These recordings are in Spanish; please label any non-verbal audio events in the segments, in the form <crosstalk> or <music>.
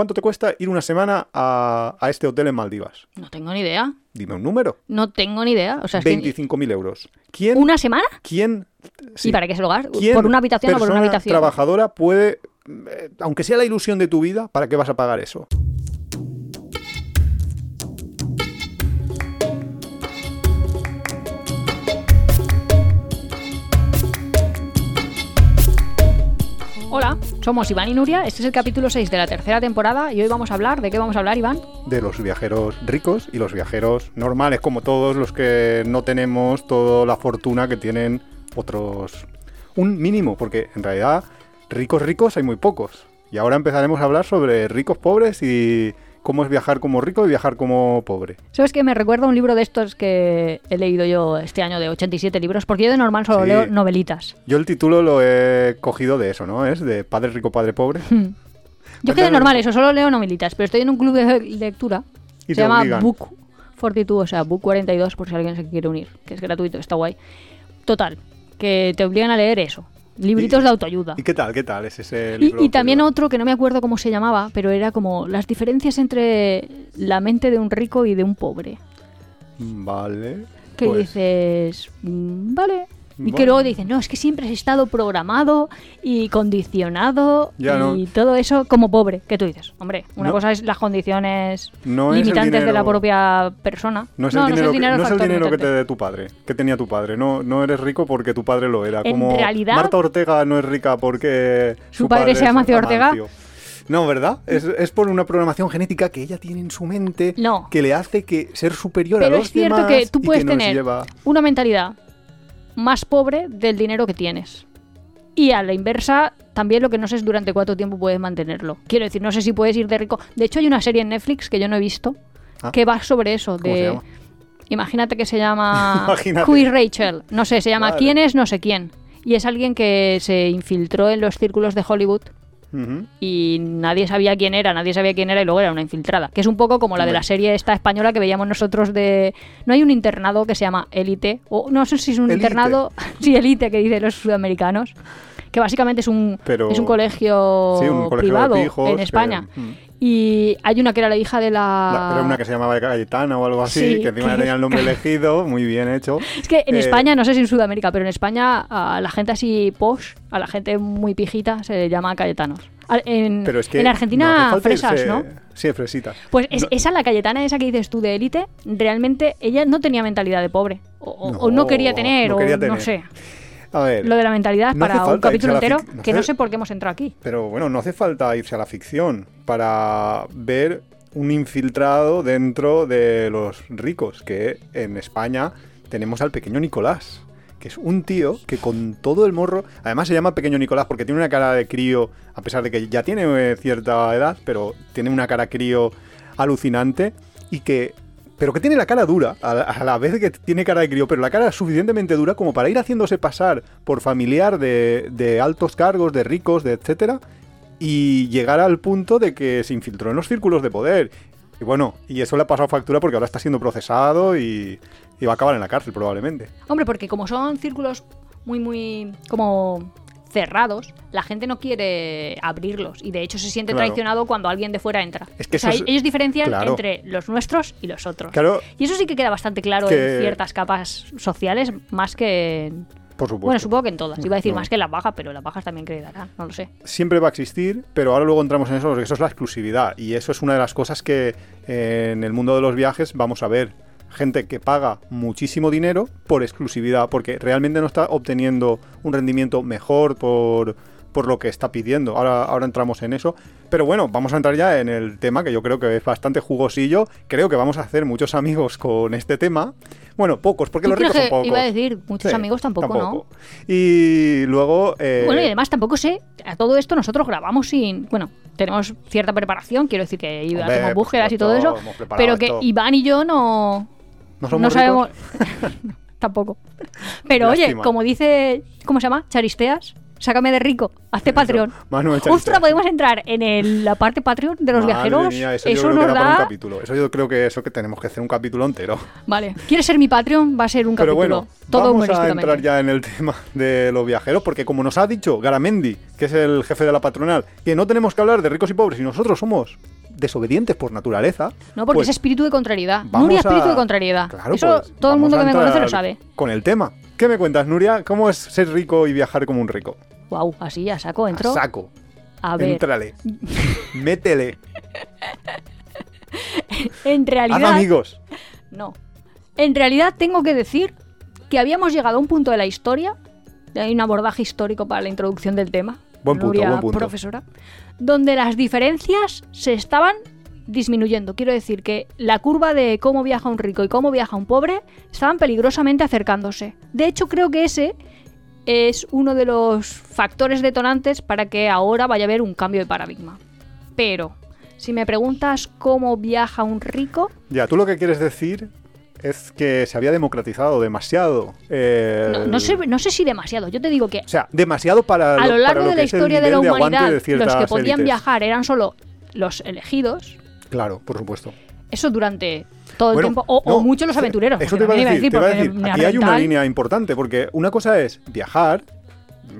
¿cuánto te cuesta ir una semana a, a este hotel en Maldivas? No tengo ni idea. Dime un número. No tengo ni idea. O sea, es que- 25.000 euros. ¿Quién? ¿Una semana? ¿Quién? sí. ¿Y para qué se lo gasta? ¿Quién ¿Por una habitación o por una persona habitación? trabajadora puede, eh, aunque sea la ilusión de tu vida, ¿para qué vas a pagar eso? Hola, somos Iván y Nuria. Este es el capítulo 6 de la tercera temporada y hoy vamos a hablar. ¿De qué vamos a hablar, Iván? De los viajeros ricos y los viajeros normales, como todos los que no tenemos toda la fortuna que tienen otros. Un mínimo, porque en realidad ricos ricos hay muy pocos. Y ahora empezaremos a hablar sobre ricos pobres y cómo es viajar como rico y viajar como pobre. ¿Sabes que me recuerda un libro de estos que he leído yo este año de 87 libros? Porque yo de normal solo Sí. leo novelitas. Yo el título lo he cogido de eso, ¿no? Es de Padre rico, Padre pobre. Hmm. <laughs> Yo que de normal eso, solo leo novelitas, pero estoy en un club de lectura. Y se llama obligan. Book 42, o sea, Book 42, por si alguien se quiere unir, que es gratuito, está guay. Total, que te obligan a leer eso. Libritos Y- de autoayuda. ¿Y qué tal? ¿Qué tal es ese Y, libro? y también curioso? otro que no me acuerdo cómo se llamaba, pero era como las diferencias entre la mente de un rico y de un pobre. Vale. Que pues, dices, "Mm, vale. Y que luego dicen, no, es que siempre has estado programado y condicionado Ya, y no. todo eso como pobre. Que tú dices, hombre, una No. cosa es las condiciones No es el limitantes de la dinero- propia persona. No es el dinero, que- no es el dinero que te dé tu padre, que tenía tu padre. No, no eres rico porque tu padre lo era. En Como realidad- Marta Ortega no es rica porque ¿Su padre se llama es Ortega? No, ¿verdad? Es, es por una programación genética que ella tiene en su mente No. que le hace que ser superior a Pero los es cierto demás que tú puedes tener lleva- una mentalidad más pobre del dinero que tienes. Y a la inversa, también lo que no sé es durante cuánto tiempo puedes mantenerlo. Quiero decir, no sé si puedes ir de rico. De hecho, hay una serie en Netflix que yo no he visto Ah. que va sobre eso. ¿Cómo se de llama? Imagínate que se llama. <laughs> Who Rachel. No sé, se llama Vale. ¿Quién es no sé quién? Y es alguien que se infiltró en los círculos de Hollywood Y nadie sabía quién era, nadie sabía quién era y luego era una infiltrada. Que es un poco como la de la serie esta española que veíamos nosotros de... No hay un internado que se llama Élite, o no sé si es un internado... <laughs> Sí, Élite, que dicen los sudamericanos. Que básicamente es un, Pero- es un colegio, Sí, un colegio de privado pijos en que- España. mm. Y hay una que era la hija de la... La- Era una que se llamaba Cayetana o algo así, Sí, que encima que- tenía el nombre <laughs> elegido, muy bien hecho. Es que en Eh, España, no sé si en Sudamérica, pero en España a la gente así posh, a la gente muy pijita, se le llama cayetanos. En, Pero es que en no Argentina, fresas, irse- ¿no? Sí, fresitas. Pues es- No- esa, la Cayetana, esa que dices tú de élite, realmente ella no tenía mentalidad de pobre. O, o- o no No, quería tener, no o quería no tener. sé. A ver, Lo de la mentalidad no para un capítulo entero, no que no sé por qué hemos entrado aquí. Pero bueno, no hace falta irse a la ficción para ver un infiltrado dentro de los ricos, que en España tenemos al pequeño Nicolás, que es un tío que con todo el morro, además se llama pequeño Nicolás porque tiene una cara de crío, a pesar de que ya tiene eh, cierta edad, pero tiene una cara crío alucinante y que... Pero que tiene la cara dura, a la, vez que tiene cara de crío, pero la cara suficientemente dura como para ir haciéndose pasar por familiar de, de altos cargos, de ricos, de etcétera, y llegar al punto de que se infiltró en los círculos de poder. Y bueno, y eso le ha pasado factura porque ahora está siendo procesado y, y va a acabar en la cárcel probablemente. Hombre, porque como son círculos muy, muy como cerrados, la gente no quiere abrirlos y de hecho se siente Claro. traicionado cuando alguien de fuera entra. Es que O sea, es- ellos diferencian claro. entre los nuestros y los otros. Claro, Y eso sí que queda bastante claro Que- en ciertas capas sociales, más que en... por supuesto. Bueno, supongo que en todas. Iba a decir No. más que en las bajas, pero en las bajas también quedarán, no lo sé. siempre va a existir, pero ahora luego entramos en eso, porque eso es la exclusividad. Y eso es una de las cosas que eh, en el mundo de los viajes vamos a ver. Gente que paga muchísimo dinero por exclusividad, porque realmente no está obteniendo un rendimiento mejor por, por lo que está pidiendo. Ahora, ahora entramos en eso. Pero bueno, vamos a entrar ya en el tema que yo creo que es bastante jugosillo. Creo que vamos a hacer muchos amigos con este tema. Bueno, pocos, porque los ricos son pocos. iba a decir, muchos Sí, amigos tampoco, ¿no? Y luego... eh, Bueno, y además tampoco sé, a todo esto nosotros grabamos sin, bueno, tenemos cierta preparación, quiero decir que Hombre, hacemos búsquedas y todo eso, pero que esto. Iván y yo no, ¿No somos sabemos, <laughs> tampoco. Pero oye, Lástima. como dice, ¿cómo se llama? Charisteas, sácame de rico, hazte Patreon. Manu, echa Ostras, podemos entrar en el- la parte Patreon de los Madre viajeros. mía, eso, eso yo creo nos que para un da. capítulo. Eso yo creo que eso que tenemos que hacer un capítulo entero. Vale, ¿quieres ser mi Patreon? Va a ser un Pero capítulo. bueno, todo vamos a entrar ya en el tema de los viajeros, porque como nos ha dicho Garamendi, que es el jefe de la patronal, que no tenemos que hablar de ricos y pobres y nosotros somos desobedientes por naturaleza. No, porque pues es espíritu de contrariedad. Nuria, espíritu a- de contrariedad. Claro, Eso pues, todo el mundo que me conoce lo sabe. Con el tema. ¿Qué me cuentas, Nuria? ¿Cómo es ser rico y viajar como un rico? Wow, así ya saco, entro. A saco. A ver, Éntrale. <laughs> Métele. en Haz realidad. amigos. No. En realidad tengo que decir que habíamos llegado a un punto de la historia. Hay un abordaje histórico para la introducción del tema. Buen punto, Nuria, buen punto. profesora. Donde las diferencias se estaban disminuyendo. Quiero decir que la curva de cómo viaja un rico y cómo viaja un pobre estaban peligrosamente acercándose. De hecho, creo que ese es uno de los factores detonantes para que ahora vaya a haber un cambio de paradigma. Pero, si me preguntas cómo viaja un rico, Ya, tú lo que quieres decir es que se había democratizado demasiado. eh, No, no sé, no sé si demasiado. Yo te digo que O sea, demasiado para a lo, largo lo de la historia de la humanidad, de los que podían élites. viajar eran solo los elegidos. Claro, por supuesto. Eso durante todo el tiempo. O, o no, muchos los aventureros. Eso te iba a decir, te iba a porque decir. Aquí hay una línea importante, porque una cosa es viajar,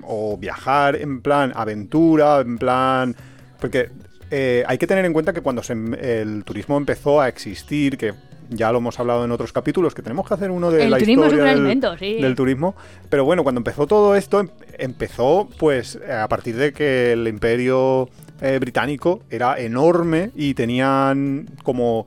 o viajar en plan aventura, en plan... Porque eh, hay que tener en cuenta que cuando se em- el turismo empezó a existir, que ya lo hemos hablado en otros capítulos, que tenemos que hacer uno de El la turismo es un del, sí. del turismo. Pero bueno, cuando empezó todo esto, em- empezó pues a partir de que el imperio eh, británico era enorme y tenían como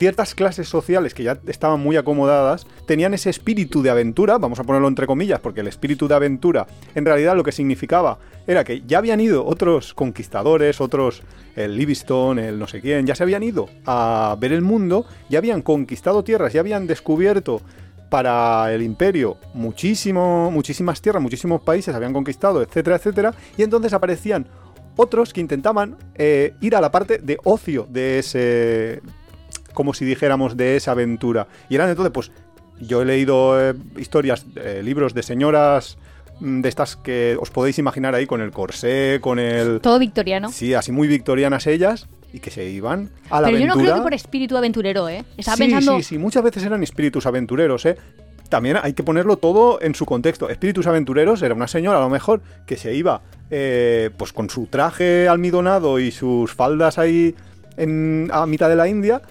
ciertas clases sociales que ya estaban muy acomodadas, tenían ese espíritu de aventura, vamos a ponerlo entre comillas, porque el espíritu de aventura en realidad lo que significaba era que ya habían ido otros conquistadores, otros, el Livingstone, el no sé quién, ya se habían ido a ver el mundo, ya habían conquistado tierras, ya habían descubierto para el imperio muchísimo, muchísimas tierras, muchísimos países habían conquistado, etcétera, etcétera, y entonces aparecían otros que intentaban eh, ir a la parte de ocio de ese, como si dijéramos, de esa aventura. Y eran entonces, pues, yo he leído eh, historias, eh, libros de señoras mm, de estas que os podéis imaginar ahí con el corsé, con el... Todo victoriano. Sí, así muy victorianas ellas, y que se iban a la Pero yo no aventura. creo que por espíritu aventurero, ¿eh? Estaba sí, pensando. sí, sí, muchas veces eran espíritus aventureros, ¿eh? También hay que ponerlo todo en su contexto. Espíritus aventureros era una señora, a lo mejor, que se iba eh, pues con su traje almidonado y sus faldas ahí en, a mitad de la India,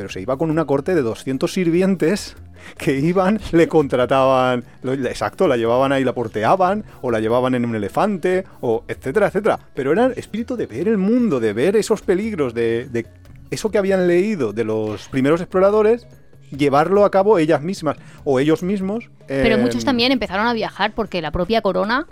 pero se iba con una corte de 200 sirvientes que iban, le contrataban, lo- exacto, la llevaban ahí, la porteaban, o la llevaban en un elefante, o etcétera, etcétera. Pero era el espíritu de ver el mundo, de ver esos peligros, de, de eso que habían leído de los primeros exploradores, llevarlo a cabo ellas mismas, o ellos mismos. Pero muchos también empezaron a viajar porque la propia corona.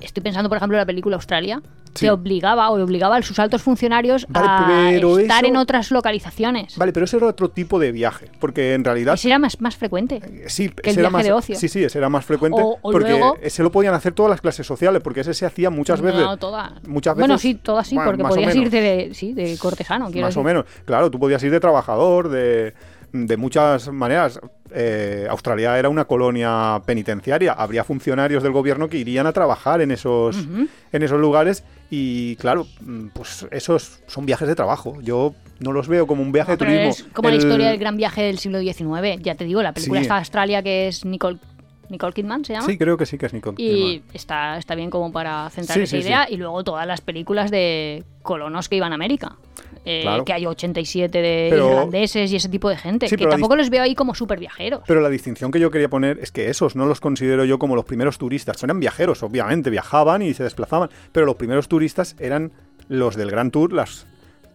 Estoy pensando, por ejemplo, en la película Australia. Sí. Te obligaba o obligaba a sus altos funcionarios Vale, a estar eso- en otras localizaciones. Vale, pero ese era otro tipo de viaje, porque en realidad... Ese era más, más frecuente. Sí, que el viaje más, de ocio. Sí, sí, ese era más frecuente. O- o porque luego- ese lo podían hacer todas las clases sociales, porque ese se hacía muchas veces. No, todas. Muchas Bueno, veces- sí, todas sí, bueno, porque podías irte de, sí, de cortesano. Más o menos. Claro, tú podías ir de trabajador, de, de muchas maneras. Eh, Australia era una colonia penitenciaria. Habría funcionarios del gobierno que irían a trabajar en esos, en esos lugares. Y claro, mm, pues esos son viajes de trabajo. Yo no los veo como un viaje No, de turismo. es como la historia del gran viaje del siglo XIX. Ya te digo, la película Sí. está de Australia que es Nicole, Nicole Kidman, ¿se llama? Sí, creo que sí que es Nicole Y Kidman. está, está bien como para centrar Sí, esa sí, sí. idea. Y luego todas las películas de colonos que iban a América. Eh, Claro. Que hay 87 de Pero- irlandeses y ese tipo de gente. Sí, que tampoco les veo ahí como súper viajeros. Pero la distinción que yo quería poner es que esos no los considero yo como los primeros turistas. Eran viajeros, obviamente, viajaban y se desplazaban. Pero los primeros turistas eran los del Gran Tour, las,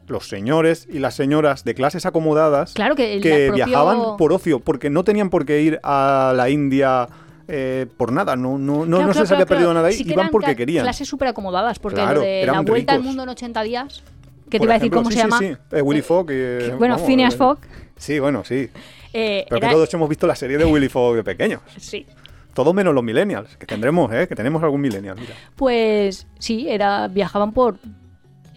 los señores y las señoras de clases acomodadas Claro que que propio- viajaban por ocio, porque no tenían por qué ir a la India eh, por nada. No, no, no, Claro, no claro, se les había perdido nada ahí, Sí iban porque querían. Clases súper acomodadas, porque lo de la vuelta al mundo en 80 días, que te iba a decir cómo sí, se llama. Sí. Eh, Willy Fogg. y, bueno, vamos, Phineas eh, Fogg. Sí, bueno, sí. eh, Pero era- que todos hemos visto la serie de Willy Fogg de pequeños. <laughs> Sí. Todo menos los millennials, que tendremos, ¿eh? Que tenemos algún millennial, mira. Pues sí, era viajaban por,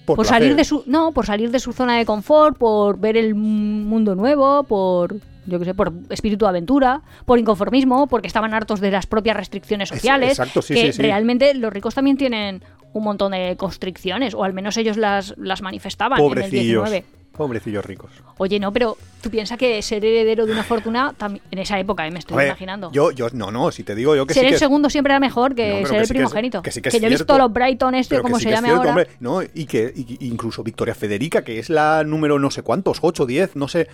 Por, por salir de su no por salir de su zona de confort por ver el mundo nuevo por yo qué sé, por espíritu de aventura, por inconformismo, porque estaban hartos de las propias restricciones Es- sociales. exacto, sí, que sí, sí. realmente los ricos también tienen un montón de constricciones, o al menos ellos las, las manifestaban en el Pobrecillos. 19. Pobrecillos ricos. Oye, no, pero tú piensas que ser heredero de una fortuna, en esa época, eh, me estoy ver, imaginando. Yo, yo, no, no, si te digo yo que ser sí el que... segundo siempre era mejor que No, ser que el sí que es- primogénito. que sí que es yo he visto los Brighton, este, como se llame ahora. hombre, ¿no? Y que y- incluso Victoria Federica, que es la número no sé cuántos, 8, 10, no sé,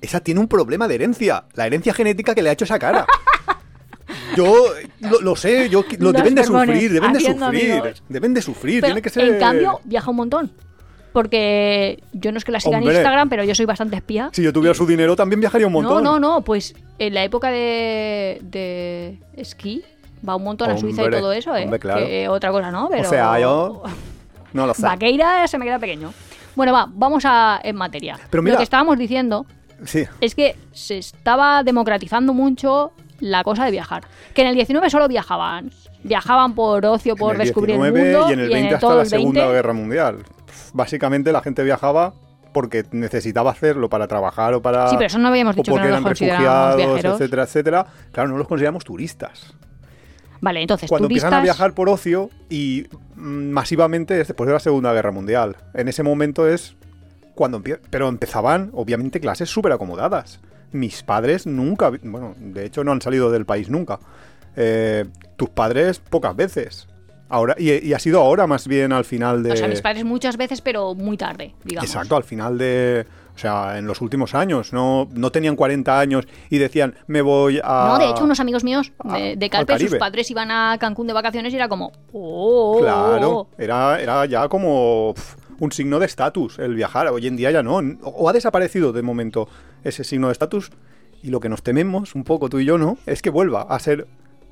esa tiene un problema de herencia, la herencia genética que le ha hecho esa cara. <laughs> Yo lo, lo sé, yo lo deben de sufrir, deben de sufrir, amigos. deben de sufrir, Pero, tiene que ser En cambio, viaja un montón. Porque yo no es que la siga Hombre. en Instagram, pero yo soy bastante espía. si yo tuviera su dinero también viajaría un montón. No, no, no, pues en la época de, de esquí va un montón a Suiza y todo eso, ¿eh? hombre, claro. Que otra cosa no, pero... O sea, yo no lo sé. Vaqueira se me queda pequeño. Bueno, va, vamos a, en materia. Pero mira- Lo que estábamos diciendo Sí. es que se estaba democratizando mucho la cosa de viajar. Que en el 19 solo viajaban. Viajaban por ocio, por en el descubrir 19 el mundo. y en el 20 hasta todo la el 20. Segunda Guerra Mundial. Básicamente la gente viajaba porque necesitaba hacerlo para trabajar o para Sí, pero eso no habíamos dicho que porque no eran los considerábamos refugiados, viajeros. etcétera, etcétera. Claro, no los consideramos turistas. Vale, entonces, Cuando turistas... empiezan a viajar por ocio y mm, masivamente es después de la Segunda Guerra Mundial. En ese momento es cuando empie- pero empezaban obviamente clases súper acomodadas. Mis padres nunca, bueno, de hecho no han salido del país nunca. Eh, tus padres pocas veces. Ahora y, y ha sido ahora más bien al final de O sea, mis padres muchas veces, pero muy tarde, digamos. Exacto, al final de. O sea, en los últimos años. No, no tenían 40 años y decían, me voy a. No, de hecho, unos amigos míos a- de, de al Calpe, sus padres iban a Cancún de vacaciones y era como, oh, Claro, era, era ya como un signo de estatus el viajar. Hoy en día ya no. O, ha desaparecido de momento ese signo de estatus. Y lo que nos tememos, un poco tú y yo, ¿no? Es que vuelva a ser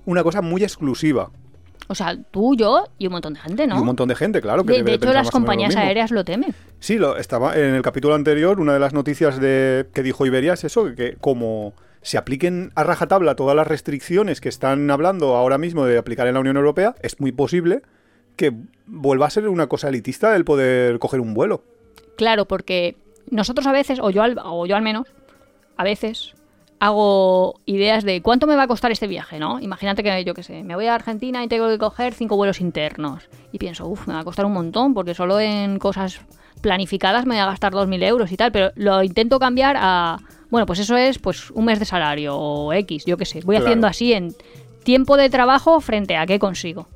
una cosa muy exclusiva. O sea, tú, yo y un montón de gente, ¿no? Y un montón de gente, claro. Que de, de hecho, las lo compañías aéreas lo temen. Sí, lo, estaba en el capítulo anterior, una de las noticias de, que dijo Iberia es eso, que como se apliquen a rajatabla todas las restricciones que están hablando ahora mismo de aplicar en la Unión Europea, es muy posible que vuelva a ser una cosa elitista el poder coger un vuelo. Claro, porque nosotros a veces, o yo al, o yo al menos, a veces hago ideas de cuánto me va a costar este viaje, ¿no? Imagínate que yo qué sé, me voy a Argentina y tengo que coger cinco vuelos internos. Y pienso, uff, me va a costar un montón, porque solo en cosas planificadas me voy a gastar 2.000 euros y tal, pero lo intento cambiar a, bueno, pues eso es pues un mes de salario o X, yo qué sé. Voy Claro. haciendo así en tiempo de trabajo frente a qué consigo.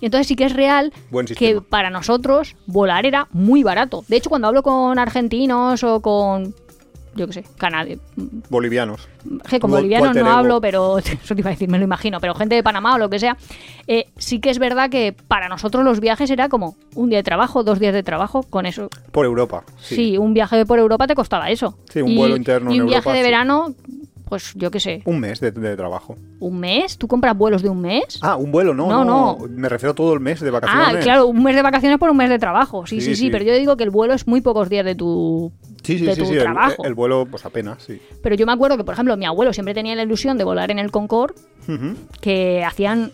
Y entonces sí que es real que para nosotros volar era muy barato. De hecho, cuando hablo con argentinos o con, yo qué sé, canadienses, Bolivianos. que con bolivianos no hablo, pero <laughs> eso te iba a decir, me lo imagino, pero gente de Panamá o lo que sea, eh, sí que es verdad que para nosotros los viajes era como un día de trabajo, dos días de trabajo, con eso. Por Europa. Sí, Sí. un viaje por Europa te costaba eso. Sí, un Y- vuelo interno Y en un viaje Europa, de sí. verano, pues yo qué sé, Un mes de, de trabajo. ¿un mes? ¿Tú compras vuelos de un mes? Ah, un vuelo, no, No, no. no. Me refiero a todo el mes de vacaciones. Ah, claro, un mes de vacaciones por un mes de trabajo. Sí, sí, sí, pero yo digo que el vuelo es muy pocos días de tu, Sí, sí, de sí, tu sí, trabajo. El, vuelo, pues apenas, sí. Pero yo me acuerdo que, por ejemplo, mi abuelo siempre tenía la ilusión de volar en el Concorde, que hacían,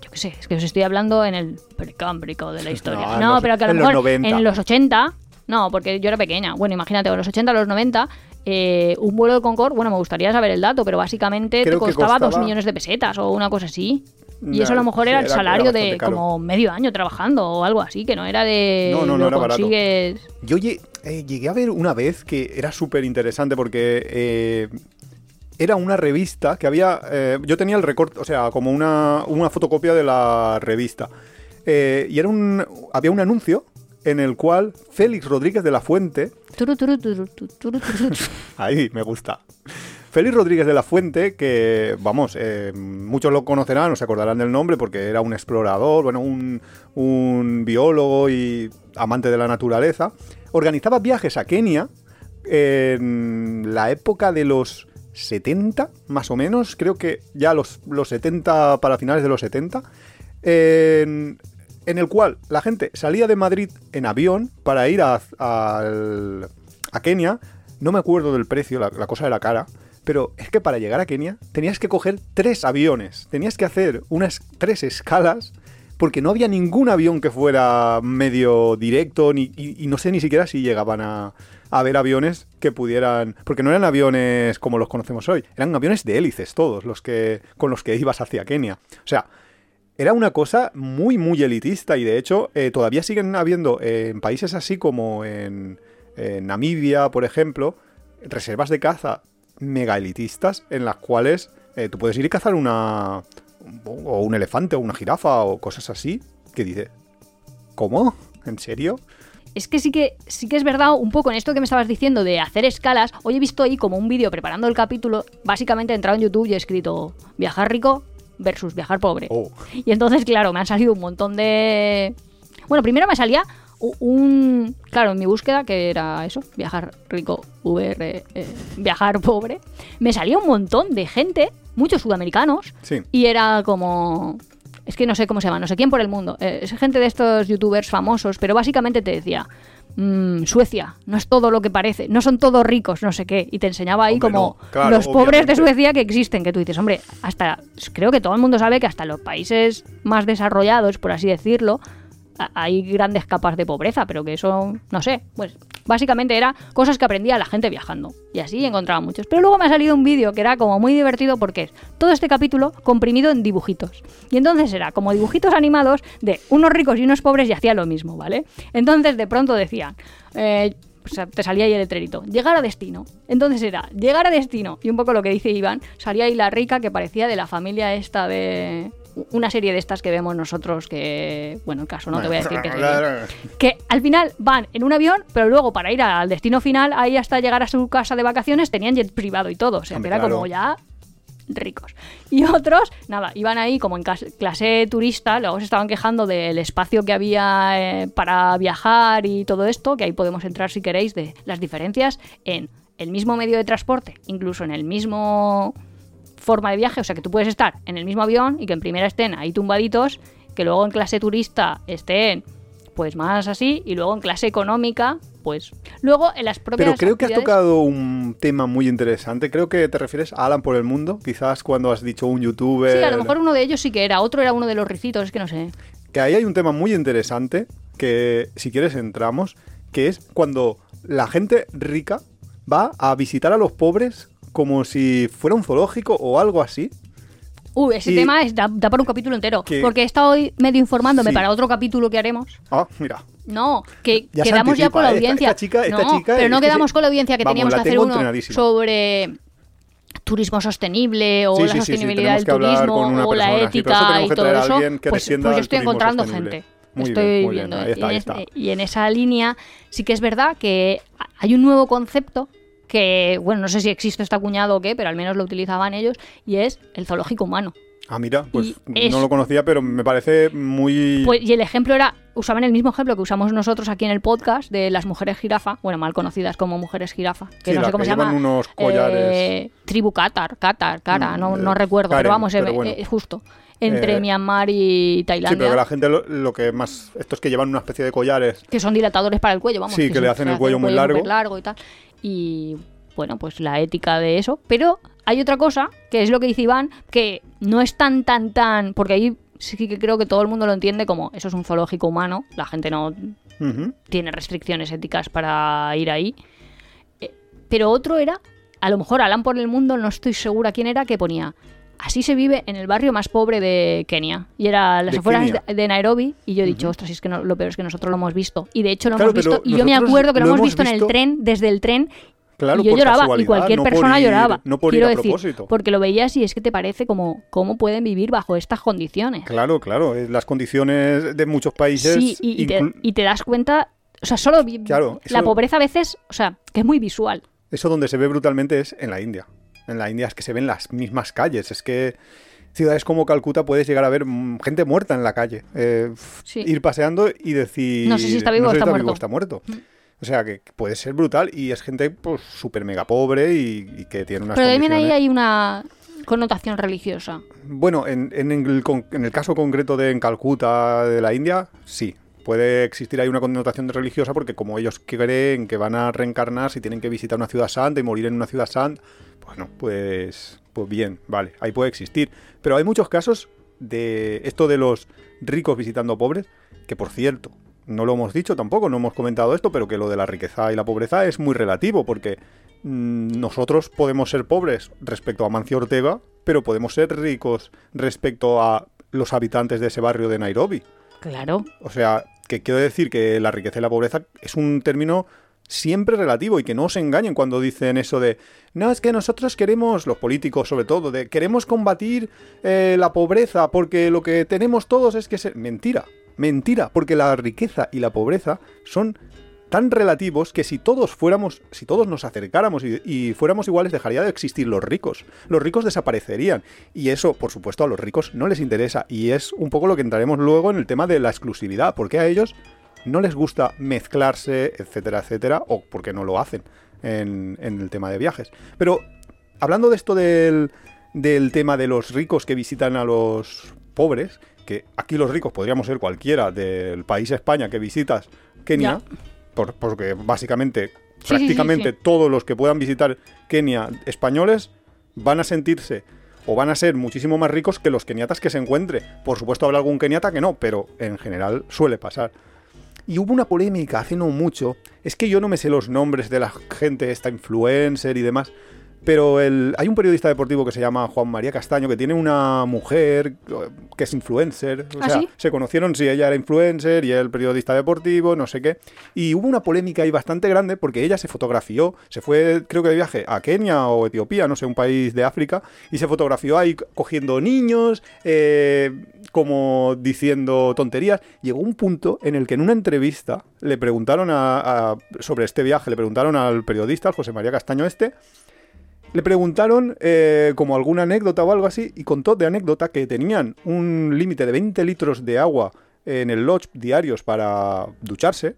yo qué sé, es que os estoy hablando en el precámbrico de la <laughs> historia. No, los- pero que a lo en los mejor 90. en los 80, no, porque yo era pequeña. Bueno, imagínate, en los 80, los 90, eh, un vuelo de Concorde, bueno, me gustaría saber el dato, pero básicamente Creo te costaba, dos millones de pesetas o una cosa así. Y eso a lo mejor sí, era el salario era de caro. como medio año trabajando o algo así, que no era de No, no, no lo era barato. Yo lle- eh, llegué a ver una vez que era súper interesante porque eh, era una revista que había. eh, yo tenía el recorte, o sea, como una, una fotocopia de la revista. Eh, y era un. Había un anuncio en el cual Félix Rodríguez de la Fuente. Turu, turu, turu. <laughs> Ahí, me gusta. Félix Rodríguez de la Fuente, que, vamos, eh, muchos lo conocerán o se acordarán del nombre porque era un explorador, bueno, un, un biólogo y amante de la naturaleza, organizaba viajes a Kenia en la época de los 70, más o menos, creo que ya los, los 70 para finales de los 70, en, en el cual la gente salía de Madrid en avión para ir a, a Kenia, no me acuerdo del precio, la, la cosa era cara, pero es que para llegar a Kenia tenías que coger tres aviones, tenías que hacer unas tres escalas porque no había ningún avión que fuera medio directo, ni, y, y no sé ni siquiera si llegaban a, a ver aviones que pudieran. Porque no eran aviones como los conocemos hoy, eran aviones de hélices todos los que. con los que ibas hacia Kenia. O sea, era una cosa muy, muy elitista y de hecho eh, todavía siguen habiendo eh, en países así como en, Namibia, por ejemplo, reservas de caza mega elitistas en las cuales eh, tú puedes ir y cazar una. o un elefante o una jirafa o cosas así. Que dice, ¿cómo? ¿En serio? Es que sí que sí que es verdad un poco en esto que me estabas diciendo de hacer escalas. Hoy he visto ahí como un vídeo preparando el capítulo. Básicamente he entrado en YouTube y he escrito viajar rico versus viajar pobre. Oh. Y entonces, claro, me han salido un montón de... Bueno, primero me salía un... Claro, en mi búsqueda, que era eso, viajar rico, VR, eh, viajar pobre, me salía un montón de gente, muchos sudamericanos, Sí. y era como... Es que no sé cómo se llama, no sé quién por el mundo. Eh, es gente de estos youtubers famosos, pero básicamente te decía, "Mm, Suecia, no es todo lo que parece, no son todos ricos, no sé qué. Y te enseñaba ahí Hombre, como no, claro, los pobres de. Suecia que existen, que tú dices, hombre, hasta creo que todo el mundo sabe que hasta los países más desarrollados, por así decirlo, hay grandes capas de pobreza, pero que eso, no sé, pues básicamente era cosas que aprendía la gente viajando. Y así encontraba muchos. Pero luego me ha salido un vídeo que era como muy divertido porque es todo este capítulo comprimido en dibujitos. Y entonces era como dibujitos animados de unos ricos y unos pobres y hacía lo mismo, ¿vale? Entonces de pronto decían... eh, te salía ahí el letrerito. Llegar a destino. Entonces era llegar a destino. Y un poco lo que dice Iván, salía ahí la rica que parecía de la familia esta de. Una serie de estas que vemos nosotros que. Bueno, el caso no te voy a decir que serie. Que al final van en un avión, pero luego para ir al destino final, ahí hasta llegar a su casa de vacaciones, tenían jet privado y todo. O sea, que era claro. como ya ricos. Y otros, nada, iban ahí como en clase turista, luego se estaban quejando del espacio que había eh, para viajar y todo esto, que ahí podemos entrar si queréis, de las diferencias en el mismo medio de transporte, incluso en el mismo forma de viaje, o sea que tú puedes estar en el mismo avión y que en primera estén ahí tumbaditos, que luego en clase turista estén pues más así y luego en clase económica pues luego en las propias Pero creo que has tocado un tema muy interesante. Creo que te refieres a Alan por el mundo. Quizás cuando has dicho un youtuber. Sí, a lo mejor uno de ellos sí que era, otro era uno de los ricitos, es que no sé. Que ahí hay un tema muy interesante que, si quieres, entramos. Que es cuando la gente rica va a visitar a los pobres como si fuera un zoológico o algo así. Uh, ese Y- tema es, da, da para un capítulo entero. Que- Porque he estado hoy medio informándome Sí. para otro capítulo que haremos. Ah, mira. No, que Ya quedamos ya con la ¿eh? Esta- audiencia. esta chica- esta no, chica pero no quedamos se- con la audiencia que Vamos, teníamos que hacer uno sobre turismo sostenible o Sí, la sí, sostenibilidad del turismo o la ética y todo eso. Pues, pues yo estoy encontrando sostenible. gente. Muy bien, estoy muy bien, viendo. ahí está, y, ahí en está. ese- y en esa línea sí que es verdad que hay un nuevo concepto que, bueno, no sé si existe este acuñado o qué, pero al menos lo utilizaban ellos, y es el zoológico humano. Ah, mira, pues es- no lo conocía, pero me parece muy. Pues, y el ejemplo era, usaban el mismo ejemplo que usamos nosotros aquí en el podcast de las mujeres jirafa, bueno, mal conocidas como mujeres jirafa, que Sí, no sé cómo se llama. llevan unos collares. Eh, tribu Qatar, Qatar, Cara, Mm, no, no eh, recuerdo, Karen, pero vamos, pero eh, bueno. eh, justo. Entre Eh, Myanmar y sí, Tailandia. pero que la gente lo, lo que más. Estos que llevan una especie de collares. que son dilatadores para el cuello, vamos. Sí, que le hacen se el cuello muy largo. largo y tal. Y bueno, pues la ética de eso. Pero hay otra cosa, que es lo que dice Iván, que no es tan, tan, tan. Porque ahí sí que creo que todo el mundo lo entiende como eso es un zoológico humano, la gente no tiene restricciones éticas para ir ahí. Eh, Pero otro era, a lo mejor Alan por el mundo, no estoy segura quién era, que ponía. Así se vive en el barrio más pobre de Kenia. Y era las De afueras Kenia. de, Nairobi. Y yo he dicho, ostras, si es que no- lo peor es que nosotros lo hemos visto. Y de hecho lo Claro, hemos visto. Y yo me acuerdo que lo, hemos hemos visto, en el visto- tren, desde el tren. Claro, y yo lloraba. Y cualquier no persona ir- lloraba. No por Quiero ir a decir, propósito. porque lo veías y es que te parece como cómo pueden vivir bajo estas condiciones. Claro, claro. eh, Las condiciones de muchos países. Sí, y, y te, y te das cuenta, o sea, solo Claro, la pobreza a veces, o sea, que es muy visual. Eso donde se ve brutalmente es en la India. En la India es que se ven las mismas calles. Es que ciudades como Calcuta puedes llegar a ver mm, gente muerta en la calle. Eh, Sí. Ir paseando y decir... No sé si está vivo o sé si está vivo muerto". está muerto. Mm. O sea, que puede ser brutal y es gente pues súper mega pobre y, y que tiene unas Pero también ahí hay una connotación religiosa. Bueno, en, en el, en el caso concreto de en Calcuta de la India, sí. Puede existir ahí una connotación religiosa porque como ellos creen que van a reencarnar si tienen que visitar una ciudad santa y morir en una ciudad santa, bueno, pues, pues bien, vale, ahí puede existir. Pero hay muchos casos de esto de los ricos visitando pobres, que por cierto, no lo hemos dicho tampoco, no hemos comentado esto, pero que lo de la riqueza y la pobreza es muy relativo, porque mm, nosotros podemos ser pobres respecto a Mancio Ortega, pero podemos ser ricos respecto a los habitantes de ese barrio de Nairobi. Claro. O sea, que quiero decir que la riqueza y la pobreza es un término siempre relativo y que no os engañen cuando dicen eso de no es que nosotros queremos los políticos sobre todo de queremos combatir eh, la pobreza porque lo que tenemos todos es que ser mentira mentira porque la riqueza y la pobreza son tan relativos que si todos fuéramos, si todos nos acercáramos y, fuéramos iguales, dejaría de existir los ricos. Los ricos desaparecerían. Y eso, por supuesto, a los ricos no les interesa. Y es un poco lo que entraremos luego en el tema de la exclusividad. Porque a ellos no les gusta mezclarse, etcétera, etcétera, o porque no lo hacen en, el tema de viajes. Pero hablando de esto del, del tema de los ricos que visitan a los pobres, que aquí los ricos podríamos ser cualquiera del país España que visitas Kenia. Por- porque básicamente, sí, prácticamente sí. todos los que puedan visitar Kenia españoles van a sentirse o van a ser muchísimo más ricos que los keniatas que se encuentre. Por supuesto habrá algún keniata que no, pero en general suele pasar. Y hubo una polémica hace no mucho, es que yo no me sé los nombres de la gente, esta influencer y demás, pero el, hay un periodista deportivo que se llama Juan María Castaño que tiene una mujer eh, que es influencer. O ¿Ah, sea, sí? se conocieron si ella era influencer y él periodista deportivo, no sé qué. Y hubo una polémica ahí bastante grande porque ella se fotografió, se fue creo que de viaje a Kenia o Etiopía, no sé, un país de África, y se fotografió ahí cogiendo niños, eh, como diciendo tonterías. Llegó un punto en el que en una entrevista le preguntaron a- a- sobre este viaje, le preguntaron al periodista, al José María Castaño este, le preguntaron eh, como alguna anécdota o algo así y contó de anécdota que tenían un límite de 20 litros de agua en el lodge diarios para ducharse.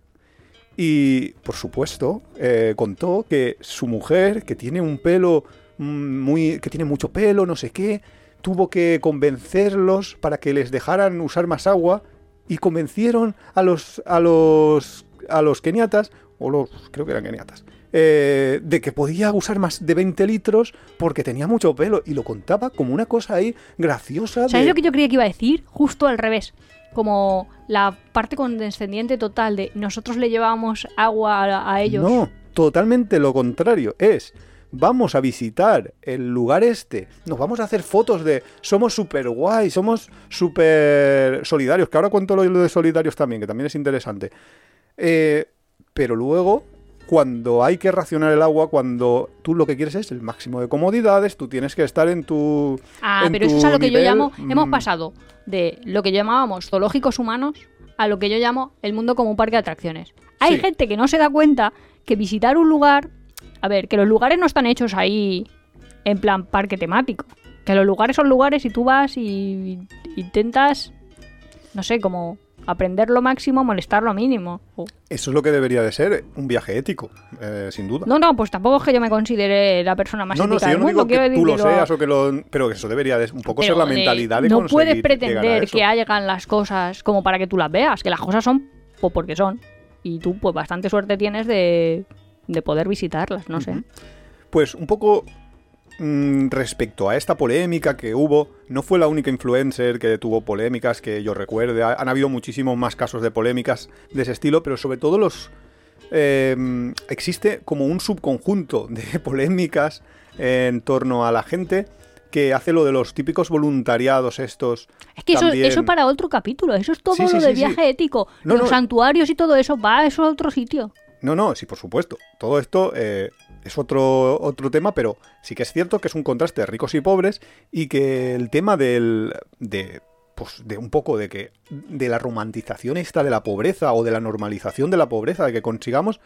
Y por supuesto eh, contó que su mujer que tiene un pelo muy que tiene mucho pelo no sé qué tuvo que convencerlos para que les dejaran usar más agua y convencieron a los a los a los keniatas o los creo que eran keniatas eh, de que podía usar más de 20 litros porque tenía mucho pelo y lo contaba como una cosa ahí graciosa ¿Sabes de- lo que yo creía que iba a decir? Justo al revés. Como la parte condescendiente total de nosotros le llevábamos agua a, a ellos. No, totalmente lo contrario. Es, vamos a visitar el lugar este, nos vamos a hacer fotos de somos súper guay, somos súper solidarios, que ahora cuento lo de solidarios también, que también es interesante. Eh, pero luego, cuando hay que racionar el agua, cuando tú lo que quieres es el máximo de comodidades, tú tienes que estar en tu... Ah, en pero eso tu es a lo que yo llamo. Hemos mm, pasado de lo que llamábamos zoológicos humanos a lo que yo llamo el mundo como un parque de atracciones. Hay Sí. gente que no se da cuenta que visitar un lugar. A ver, que los lugares no están hechos ahí en plan parque temático. Que los lugares son lugares y tú vas y intentas. No sé, como aprender lo máximo, molestar lo mínimo. O- Eso es lo que debería de ser un viaje ético, eh, sin duda. No, no, pues tampoco es que yo me considere la persona más No, no, ética si yo del no mundo. digo que tú lo seas o que lo... Pero eso debería de un poco ser Pero la de- mentalidad de No puedes pretender que hagan las cosas como para que tú las veas, que las cosas son pues, porque son. Y tú, pues bastante suerte tienes de, de poder visitarlas, no sé. Pues un poco respecto a esta polémica que hubo, no fue la única influencer que tuvo polémicas que yo recuerde. Ha- Han habido muchísimos más casos de polémicas de ese estilo, pero sobre todo los... eh, existe como un subconjunto <laughs> de polémicas en torno a la gente que hace lo de los típicos voluntariados estos. Es que eso, también. eso para otro capítulo, eso es todo Sí, sí, lo de sí. viaje ético. No, Los no. santuarios y todo eso, va eso a otro sitio. No, no, sí, por supuesto. Todo esto eh, es otro, otro tema, pero sí que es cierto que es un contraste de ricos y pobres y que el tema del, de, pues, de un poco de que de la romantización esta de la pobreza o de la normalización de la pobreza, de que consigamos,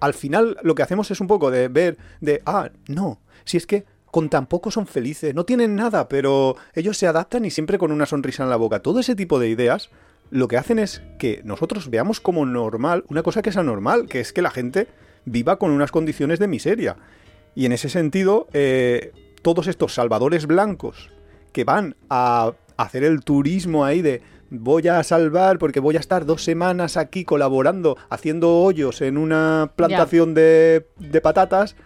al final lo que hacemos es un poco de ver, de, ah, no, si es que con tan poco son felices, no tienen nada, pero ellos se adaptan y siempre con una sonrisa en la boca. Todo ese tipo de ideas lo que hacen es que nosotros veamos como normal una cosa que es anormal, que es que la gente viva con unas condiciones de miseria. Y en ese sentido, eh, todos estos salvadores blancos que van a hacer el turismo ahí de voy a salvar porque voy a estar dos semanas aquí colaborando, haciendo hoyos en una plantación de, de patatas,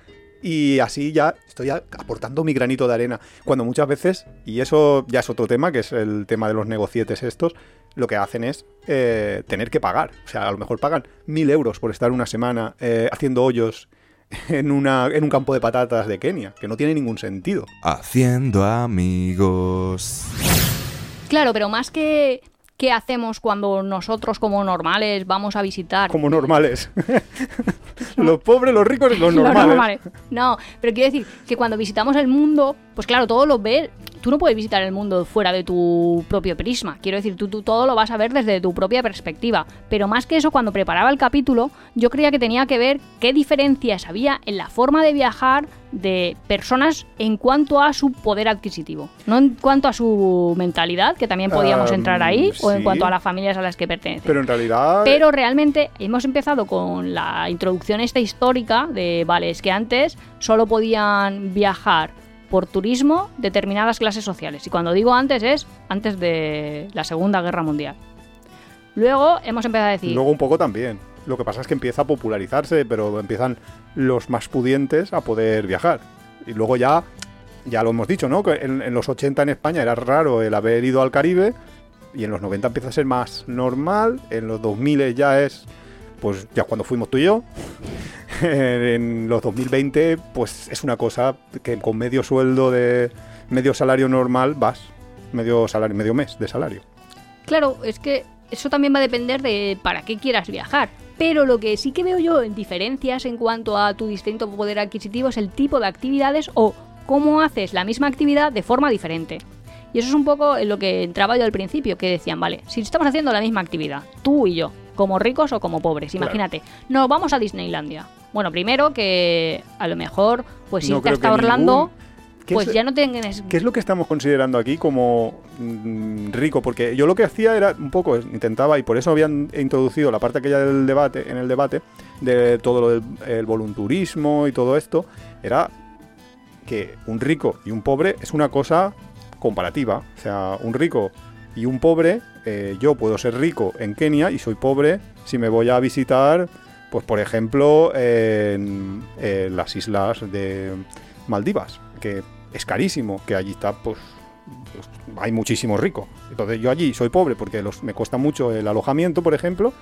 Y así ya estoy aportando mi granito de arena. Cuando muchas veces, y eso ya es otro tema, que es el tema de los negocietes estos, lo que hacen es eh, tener que pagar. O sea, a lo mejor pagan mil euros por estar una semana eh, haciendo hoyos <laughs> en, una, en un campo de patatas de Kenia, que no tiene ningún sentido. Haciendo amigos. Claro, pero más que qué hacemos cuando nosotros como normales vamos a visitar Como normales. <laughs> los pobres, los ricos y los normales. No, pero quiero decir que cuando visitamos el mundo, pues claro, todo lo ves. Tú no puedes visitar el mundo fuera de tu propio prisma. Quiero decir, tú, tú todo lo vas a ver desde tu propia perspectiva. Pero más que eso, cuando preparaba el capítulo, yo creía que tenía que ver qué diferencias había en la forma de viajar de personas en cuanto a su poder adquisitivo. No en cuanto a su mentalidad, que también podíamos Ah, entrar ahí, o en cuanto a las familias a las que pertenecen. Pero en realidad. Pero realmente hemos empezado con la introducción esta histórica de, vale, es que antes solo podían viajar por turismo determinadas clases sociales. Y cuando digo antes es antes de la Segunda Guerra Mundial. Luego hemos empezado a decir, Luego un poco también. Lo que pasa es que empieza a popularizarse, pero empiezan los más pudientes a poder viajar. Y luego ya, ya lo hemos dicho, ¿no? Que en, en los 80 en España era raro el haber ido al Caribe y en los 90 empieza a ser más normal. En los 2000 ya es, pues ya cuando fuimos tú y yo. <laughs> en los 2020, pues es una cosa que con medio sueldo de medio salario normal vas. Medio salario, medio mes de salario. Claro, es que eso también va a depender de para qué quieras viajar. Pero lo que sí que veo yo en diferencias en cuanto a tu distinto poder adquisitivo es el tipo de actividades o cómo haces la misma actividad de forma diferente. Y eso es un poco en lo que entraba yo al principio, que decían, vale, si estamos haciendo la misma actividad, tú y yo, como ricos o como pobres, Claro. imagínate, nos vamos a Disneylandia. Bueno, primero que a lo mejor, pues No irte hasta Orlando, ningún- ¿Qué pues es- ya no tienes... ¿Qué es lo que estamos considerando aquí como mm, rico? Porque yo lo que hacía era un poco, intentaba, y por eso habían introducido la parte aquella del debate, en el debate, de todo lo del el volunturismo y todo esto, era que un rico y un pobre es una cosa comparativa. O sea, un rico y un pobre, eh, yo puedo ser rico en Kenia y soy pobre si me voy a visitar, pues por ejemplo, en, en las islas de Maldivas, que es carísimo, que allí está, pues, pues, hay muchísimo rico. Entonces yo allí soy pobre porque los, me cuesta mucho el alojamiento, por ejemplo,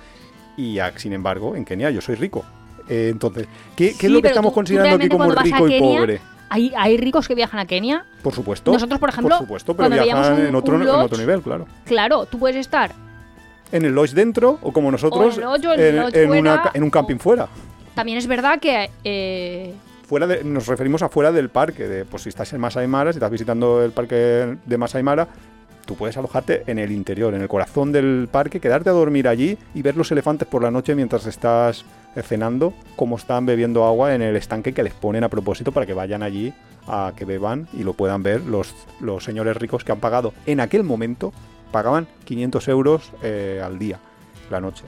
y sin embargo en Kenia yo soy rico. Eh, entonces, ¿qué, qué Sí, es lo que estamos tú- tú considerando aquí como rico y pobre? Hay, hay ricos que viajan a Kenia Por supuesto. Nosotros, por ejemplo, por supuesto, pero viajan un- en, otro, en otro nivel, claro. Claro, tú puedes estar. En el lodge dentro o como nosotros O en el lodge o en el en, lodge en una fuera, ca- en un camping o- fuera. También es verdad que eh, Fuera de- nos referimos a fuera del parque. De, pues si estás en Masai Mara, si estás visitando el parque de Masai Mara, tú puedes alojarte en el interior, en el corazón del parque, quedarte a dormir allí y ver los elefantes por la noche mientras estás eh, cenando, cómo están bebiendo agua en el estanque que les ponen a propósito para que vayan allí a que beban y lo puedan ver los, los señores ricos que han pagado en aquel momento, pagaban 500 euros eh, al día, la noche.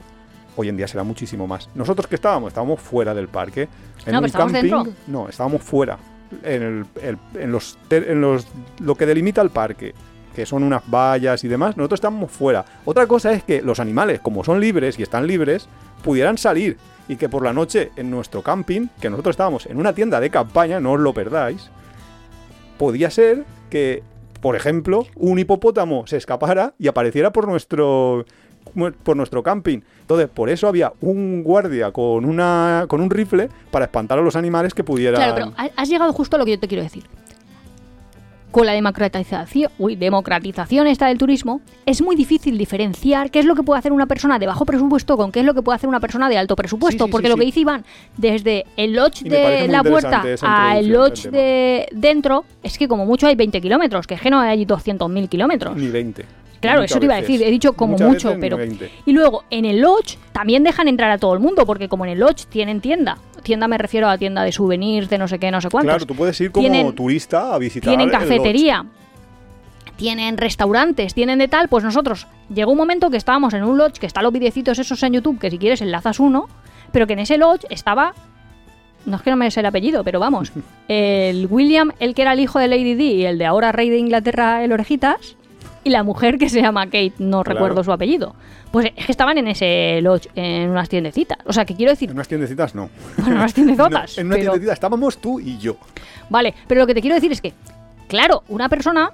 Hoy en día será muchísimo más. Nosotros que estábamos, estábamos fuera del parque. En No, un pero camping. dentro. No, estábamos fuera. En, el- el- en los, en los lo que delimita el parque, que son unas vallas y demás, nosotros estábamos fuera. Otra cosa es que los animales, como son libres y están libres, pudieran salir y que por la noche en nuestro camping, que nosotros estábamos en una tienda de campaña, no os lo perdáis, podía ser que, por ejemplo, un hipopótamo se escapara y apareciera por nuestro por nuestro camping. Entonces, por eso había un guardia con una con un rifle para espantar a los animales que pudieran Claro, pero ha- has llegado justo a lo que yo te quiero decir. Con la democratización, uy, democratización esta del turismo, es muy difícil diferenciar qué es lo que puede hacer una persona de bajo presupuesto con qué es lo que puede hacer una persona de alto presupuesto. Sí, sí, porque sí, lo que dice Iván, desde el lodge de la puerta al lodge de dentro, es que como mucho hay 20 kilómetros, que es que no hay 200.000 kilómetros. ni 20. Claro, eso te iba a decir, he dicho como Muchas mucho, pero... 20. Y luego, en el lodge también dejan entrar a todo el mundo, porque como en el lodge tienen tienda. Tienda me refiero a tienda de souvenirs, de no sé qué, no sé cuántos. Claro, tú puedes ir como Tienen- turista a visitar tienen el lodge. cafetería, tienen restaurantes, tienen de tal, pues nosotros llegó un momento que estábamos en un lodge que está los videcitos esos en YouTube, que si quieres enlazas uno, pero que en ese lodge estaba no es que no me sé el apellido, pero vamos, <laughs> el William, el que era el hijo de Lady Di y el de ahora rey de Inglaterra, el Orejitas, y la mujer que se llama Kate, no Claro. recuerdo su apellido. Pues es que estaban en ese lodge, en unas tiendecitas. O sea, que quiero decir, En unas tiendecitas no. bueno, en unas No, tiendezotas. <laughs> en una pero- tiendecita estábamos tú y yo. Vale, pero lo que te quiero decir es que, claro, una persona,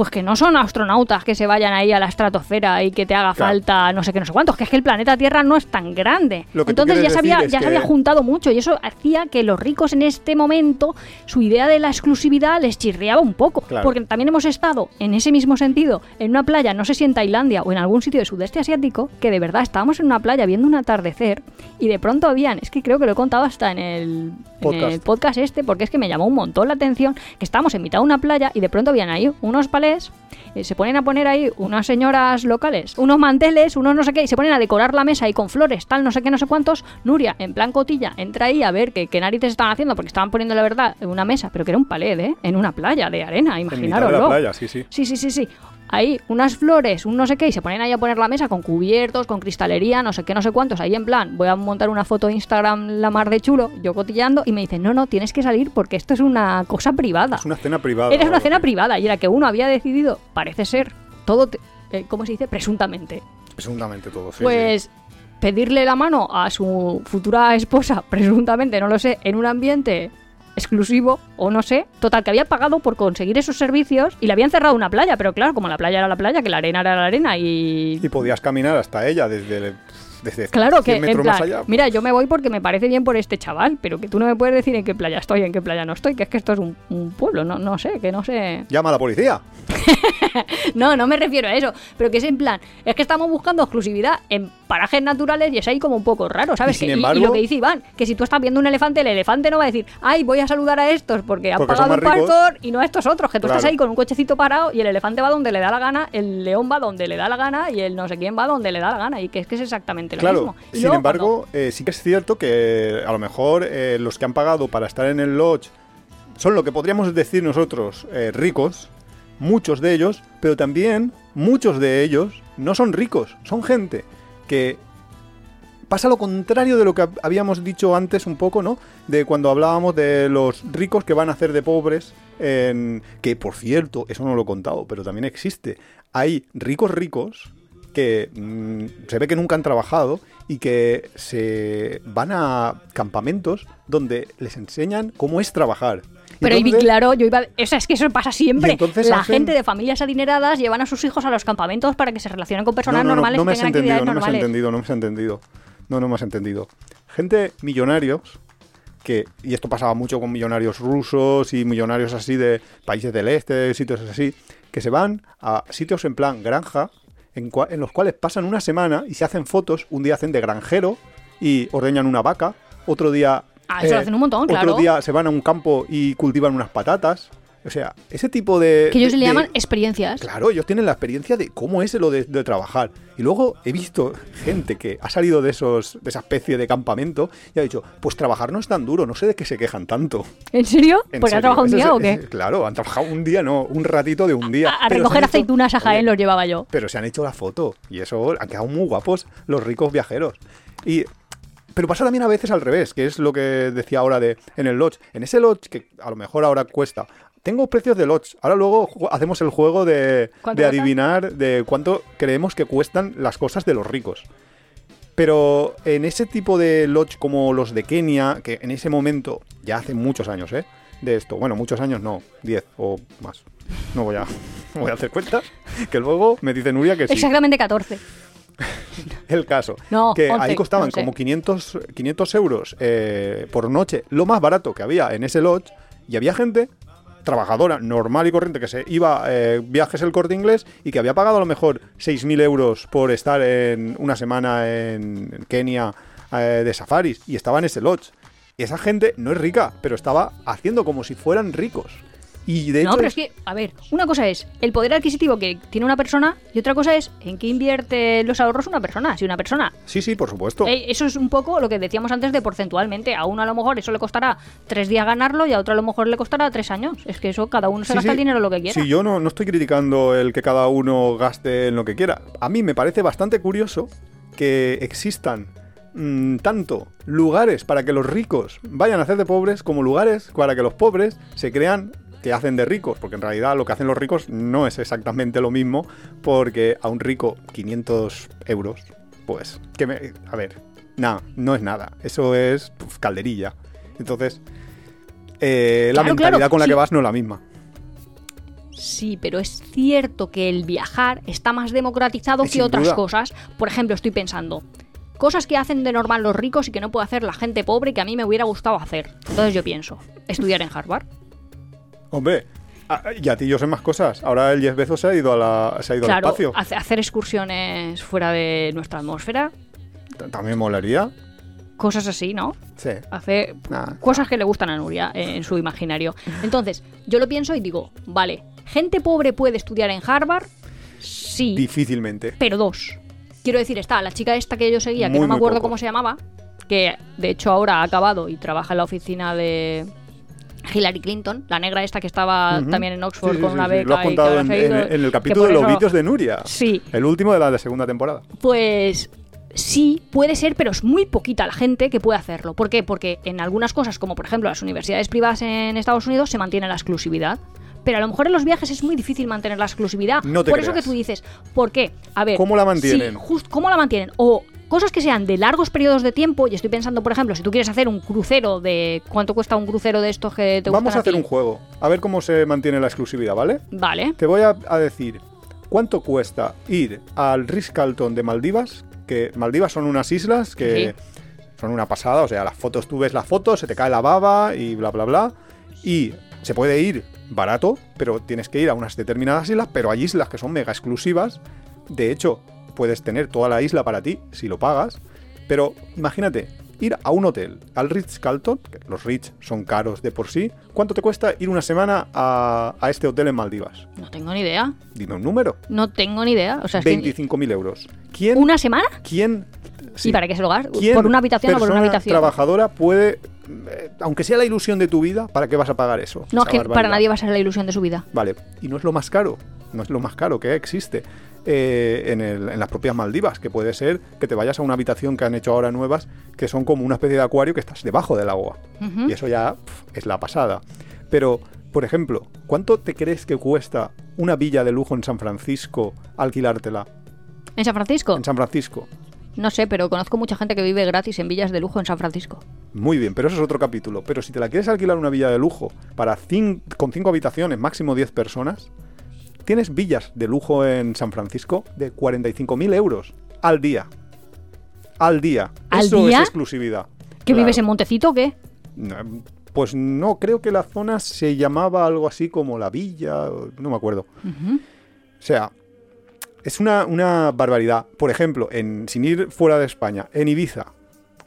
pues que no son astronautas que se vayan ahí a la estratosfera y que te haga Claro. falta no sé qué, no sé cuántos, que es que el planeta Tierra no es tan grande. Entonces ya, se había, ya se había juntado mucho y eso hacía que los ricos en este momento, su idea de la exclusividad les chirriaba un poco. Claro. Porque también hemos estado, en ese mismo sentido, en una playa, no sé si en Tailandia o en algún sitio de sudeste asiático, que de verdad estábamos en una playa viendo un atardecer y de pronto habían, es que creo que lo he contado hasta en el, en Podcast. el podcast este, porque es que me llamó un montón la atención que estábamos en mitad de una playa y de pronto habían ahí unos palés, eh, se ponen a poner ahí unas señoras locales, unos manteles, unos no sé qué, y se ponen a decorar la mesa ahí con flores, tal, no sé qué, no sé cuántos. Nuria, en plan cotilla, entra ahí a ver qué, qué narices estaban haciendo, porque estaban poniendo la verdad en una mesa, pero que era un palet, ¿eh? En una playa de arena, En de imaginároslo. la playa, sí, sí. Sí, sí, sí, sí. Ahí, unas flores, un no sé qué, y se ponen ahí a poner la mesa con cubiertos, con cristalería, no sé qué, no sé cuántos. Ahí en plan, voy a montar una foto de Instagram la mar de chulo, yo cotillando, y me dicen, no, no, tienes que salir porque esto es una cosa privada. Es una cena privada. Era una cena privada y era que uno había decidido, parece ser, todo, eh, ¿cómo se dice? Presuntamente. Presuntamente todo, sí, sí. pues pedirle la mano a su futura esposa, presuntamente, no lo sé, en un ambiente exclusivo o no sé, total que había pagado por conseguir esos servicios y le habían cerrado una playa, pero claro, como la playa era la playa, que la arena era la arena y Y podías caminar hasta ella desde, desde Claro que, 100 en plan, más allá. mira, yo me voy porque me parece bien por este chaval, pero que tú no me puedes decir en qué playa estoy, en qué playa no estoy, que es que esto es un, un pueblo, no, no sé, que no sé. <laughs> Llama a la policía. No, no me refiero a eso, pero que es en plan, es que estamos buscando exclusividad en parajes naturales y es ahí como un poco raro, ¿sabes? Y sin Que- embargo- lo que dice Iván, que si tú estás viendo un elefante, el elefante no va a decir, ay, voy a saludar a estos porque han Porque pagado un más ricos". pastor y no a estos otros, que tú estás ahí con un cochecito parado y el elefante va donde le da la gana, el león va donde le da la gana y el no sé quién va donde le da la gana y que es que es exactamente lo Claro, mismo. Y sin luego embargo, eh, sí que es cierto que a lo mejor eh, los que han pagado para estar en el lodge son lo que podríamos decir nosotros eh, ricos, muchos de ellos, pero también muchos de ellos no son ricos, son gente que pasa lo contrario de lo que hab- habíamos dicho antes un poco, ¿no? De cuando hablábamos de los ricos que van a hacer de pobres, en- que por cierto, eso no lo he contado, pero también existe. Hay ricos ricos que mm, se ve que nunca han trabajado y que se van a campamentos donde les enseñan cómo es trabajar. Pero y Entonces- claro, yo iba. O sea, es que eso pasa siempre. Y La hacen- gente de familias adineradas llevan a sus hijos a los campamentos para que se relacionen con personas no, no, no, normales no me y has tengan entendido, actividades no me has entendido, no me has entendido. No, no me has entendido. Gente millonarios que, y esto pasaba mucho con millonarios rusos y millonarios así de países del este, sitios así, que se van a sitios en plan granja, en, cua- en los cuales pasan una semana y se hacen fotos, un día hacen de granjero y ordeñan una vaca, otro día... eh, Ah, eso lo hacen un montón, claro. Otro día se van a un campo y cultivan unas patatas. O sea, ese tipo de... Que ellos de- le de- llaman experiencias. Claro, ellos tienen la experiencia de cómo es lo de, de trabajar. Y luego he visto gente que ha salido de esos de esa especie de campamento y ha dicho, pues trabajar no es tan duro, no sé de qué se quejan tanto. ¿En serio? En ¿Porque serio, ha trabajado un día es- o qué? claro, han trabajado un día, no, un ratito de un día. A, a recoger han aceitunas a Jaén los llevaba yo. pero se han hecho la foto y eso han quedado muy guapos los ricos viajeros. Y pero pasa también a veces al revés, que es lo que decía ahora de en el lodge. En ese lodge que a lo mejor ahora cuesta. Tengo precios de lodge. Ahora luego hacemos el juego de, ¿Cuánto de cuesta? adivinar de cuánto creemos que cuestan las cosas de los ricos. Pero en ese tipo de lodge como los de Kenia, que en ese momento, ya hace muchos años, ¿eh? De esto. Bueno, muchos años no, 10 o más. No voy a, <laughs> no voy a hacer cuentas, que luego me dice Nuria que sí. Exactamente 14. <laughs> El caso. No, que 11, ahí costaban como 500, 500 euros eh, por noche, lo más barato que había en ese lodge, y había gente trabajadora, normal y corriente, que se iba eh, viajes el corte inglés y que había pagado a lo mejor 6.000 euros por estar en una semana en, en Kenia eh, de safaris y estaba en ese lodge. Y esa gente no es rica, pero estaba haciendo como si fueran ricos. Y de No, pero es- es que, a ver, una cosa es el poder adquisitivo que tiene una persona y otra cosa es en qué invierte los ahorros una persona. Si una persona Sí, sí, por supuesto. Eh, eso es un poco lo que decíamos antes de porcentualmente. A uno a lo mejor eso le costará tres días ganarlo y a otro a lo mejor le costará tres años. Es que eso cada uno se Sí, gasta sí. el dinero lo que quiera. Sí, yo no, no estoy criticando el que cada uno gaste en lo que quiera. A mí me parece bastante curioso que existan mm, tanto lugares para que los ricos vayan a hacer de pobres como lugares para que los pobres se crean que hacen de ricos, porque en realidad lo que hacen los ricos no es exactamente lo mismo, porque a un rico 500 euros, pues, que me, a ver, nada, no es nada, eso es puf, calderilla. Entonces, eh, la mentalidad claro, con la sí. que vas no es la misma. Sí, pero es cierto que el viajar está más democratizado Eh, que otras duda. cosas. Por ejemplo, estoy pensando, cosas que hacen de normal los ricos y que no puede hacer la gente pobre que a mí me hubiera gustado hacer. Entonces yo pienso, estudiar en Harvard. Hombre, a- y a ti yo sé más cosas. Ahora el Jeff Bezos se ha ido, a la, se ha ido al espacio. hace- hacer excursiones fuera de nuestra atmósfera, También molaría. cosas así, ¿no? Sí. Hace Nah. cosas que le gustan a Nuria eh, en su imaginario. Entonces, yo lo pienso y digo, vale, ¿gente pobre puede estudiar en Harvard? Sí, Difícilmente. pero dos. Quiero decir, está la chica esta que yo seguía, que Muy, no me acuerdo cómo se llamaba, que de hecho ahora ha acabado y trabaja en la oficina de Hillary Clinton, la negra esta que estaba también en Oxford Sí, sí, con sí, una sí. beca Lo has contado en, el capítulo de los eso- de Nuria. Sí, El último de la segunda temporada. pues sí, puede ser, pero es muy poquita la gente que puede hacerlo. ¿Por qué? Porque en algunas cosas, como por ejemplo las universidades privadas en Estados Unidos, se mantiene la exclusividad. Pero a lo mejor en los viajes es muy difícil mantener la exclusividad. No te por eso que tú dices, ¿por qué? A ver, ¿Cómo la mantienen? sí, just- ¿Cómo la mantienen? O cosas que sean de largos periodos de tiempo, y estoy pensando, por ejemplo, si tú quieres hacer un crucero de... ¿Cuánto cuesta un crucero de estos que te Vamos a hacer un juego. A ver cómo se mantiene la exclusividad, ¿vale? Vale. Te voy a, a decir cuánto cuesta ir al Ritz-Carlton de Maldivas, que Maldivas son unas islas que son una pasada, o sea, las fotos, tú ves las fotos, se te cae la baba y bla, bla, bla. Y se puede ir barato, pero tienes que ir a unas determinadas islas, pero hay islas que son mega exclusivas. De hecho, puedes tener toda la isla para ti si lo pagas, pero imagínate, ir a un hotel, al Ritz-Carlton, que los Ritz son caros de por sí, ¿cuánto te cuesta ir una semana a, a este hotel en Maldivas? No tengo ni idea. Dime un número. No tengo ni idea. O sea, es que- 25.000 euros. ¿Quién? ¿Una semana? ¿Quién? sí. ¿Y para qué se lo gasta? ¿Quién ¿Por una habitación o por una habitación? trabajadora puede, eh, aunque sea la ilusión de tu vida, ¿para qué vas a pagar eso? No, es que para nadie va a ser la ilusión de su vida. Vale, y no es lo más caro, no es lo más caro que existe eh, en, el- en las propias Maldivas, que puede ser que te vayas a una habitación que han hecho ahora nuevas, que son como una especie de acuario que estás debajo del agua. Y eso ya pf, es la pasada. Pero, por ejemplo, ¿cuánto te crees que cuesta una villa de lujo en San Francisco alquilártela? ¿En San Francisco? En San Francisco. No sé, pero conozco mucha gente que vive gratis en villas de lujo en San Francisco. Muy bien, pero eso es otro capítulo. Pero si te la quieres alquilar una villa de lujo para con cinco habitaciones, máximo 10 personas, tienes villas de lujo en San Francisco de 45.000 euros al día. Al día. ¿Al eso día? es exclusividad. ¿Que Claro. vives en Montecito o qué? Pues no, creo que la zona se llamaba algo así como la villa, no me acuerdo. O sea, es una, una barbaridad. Por ejemplo, en, sin ir fuera de España, en Ibiza.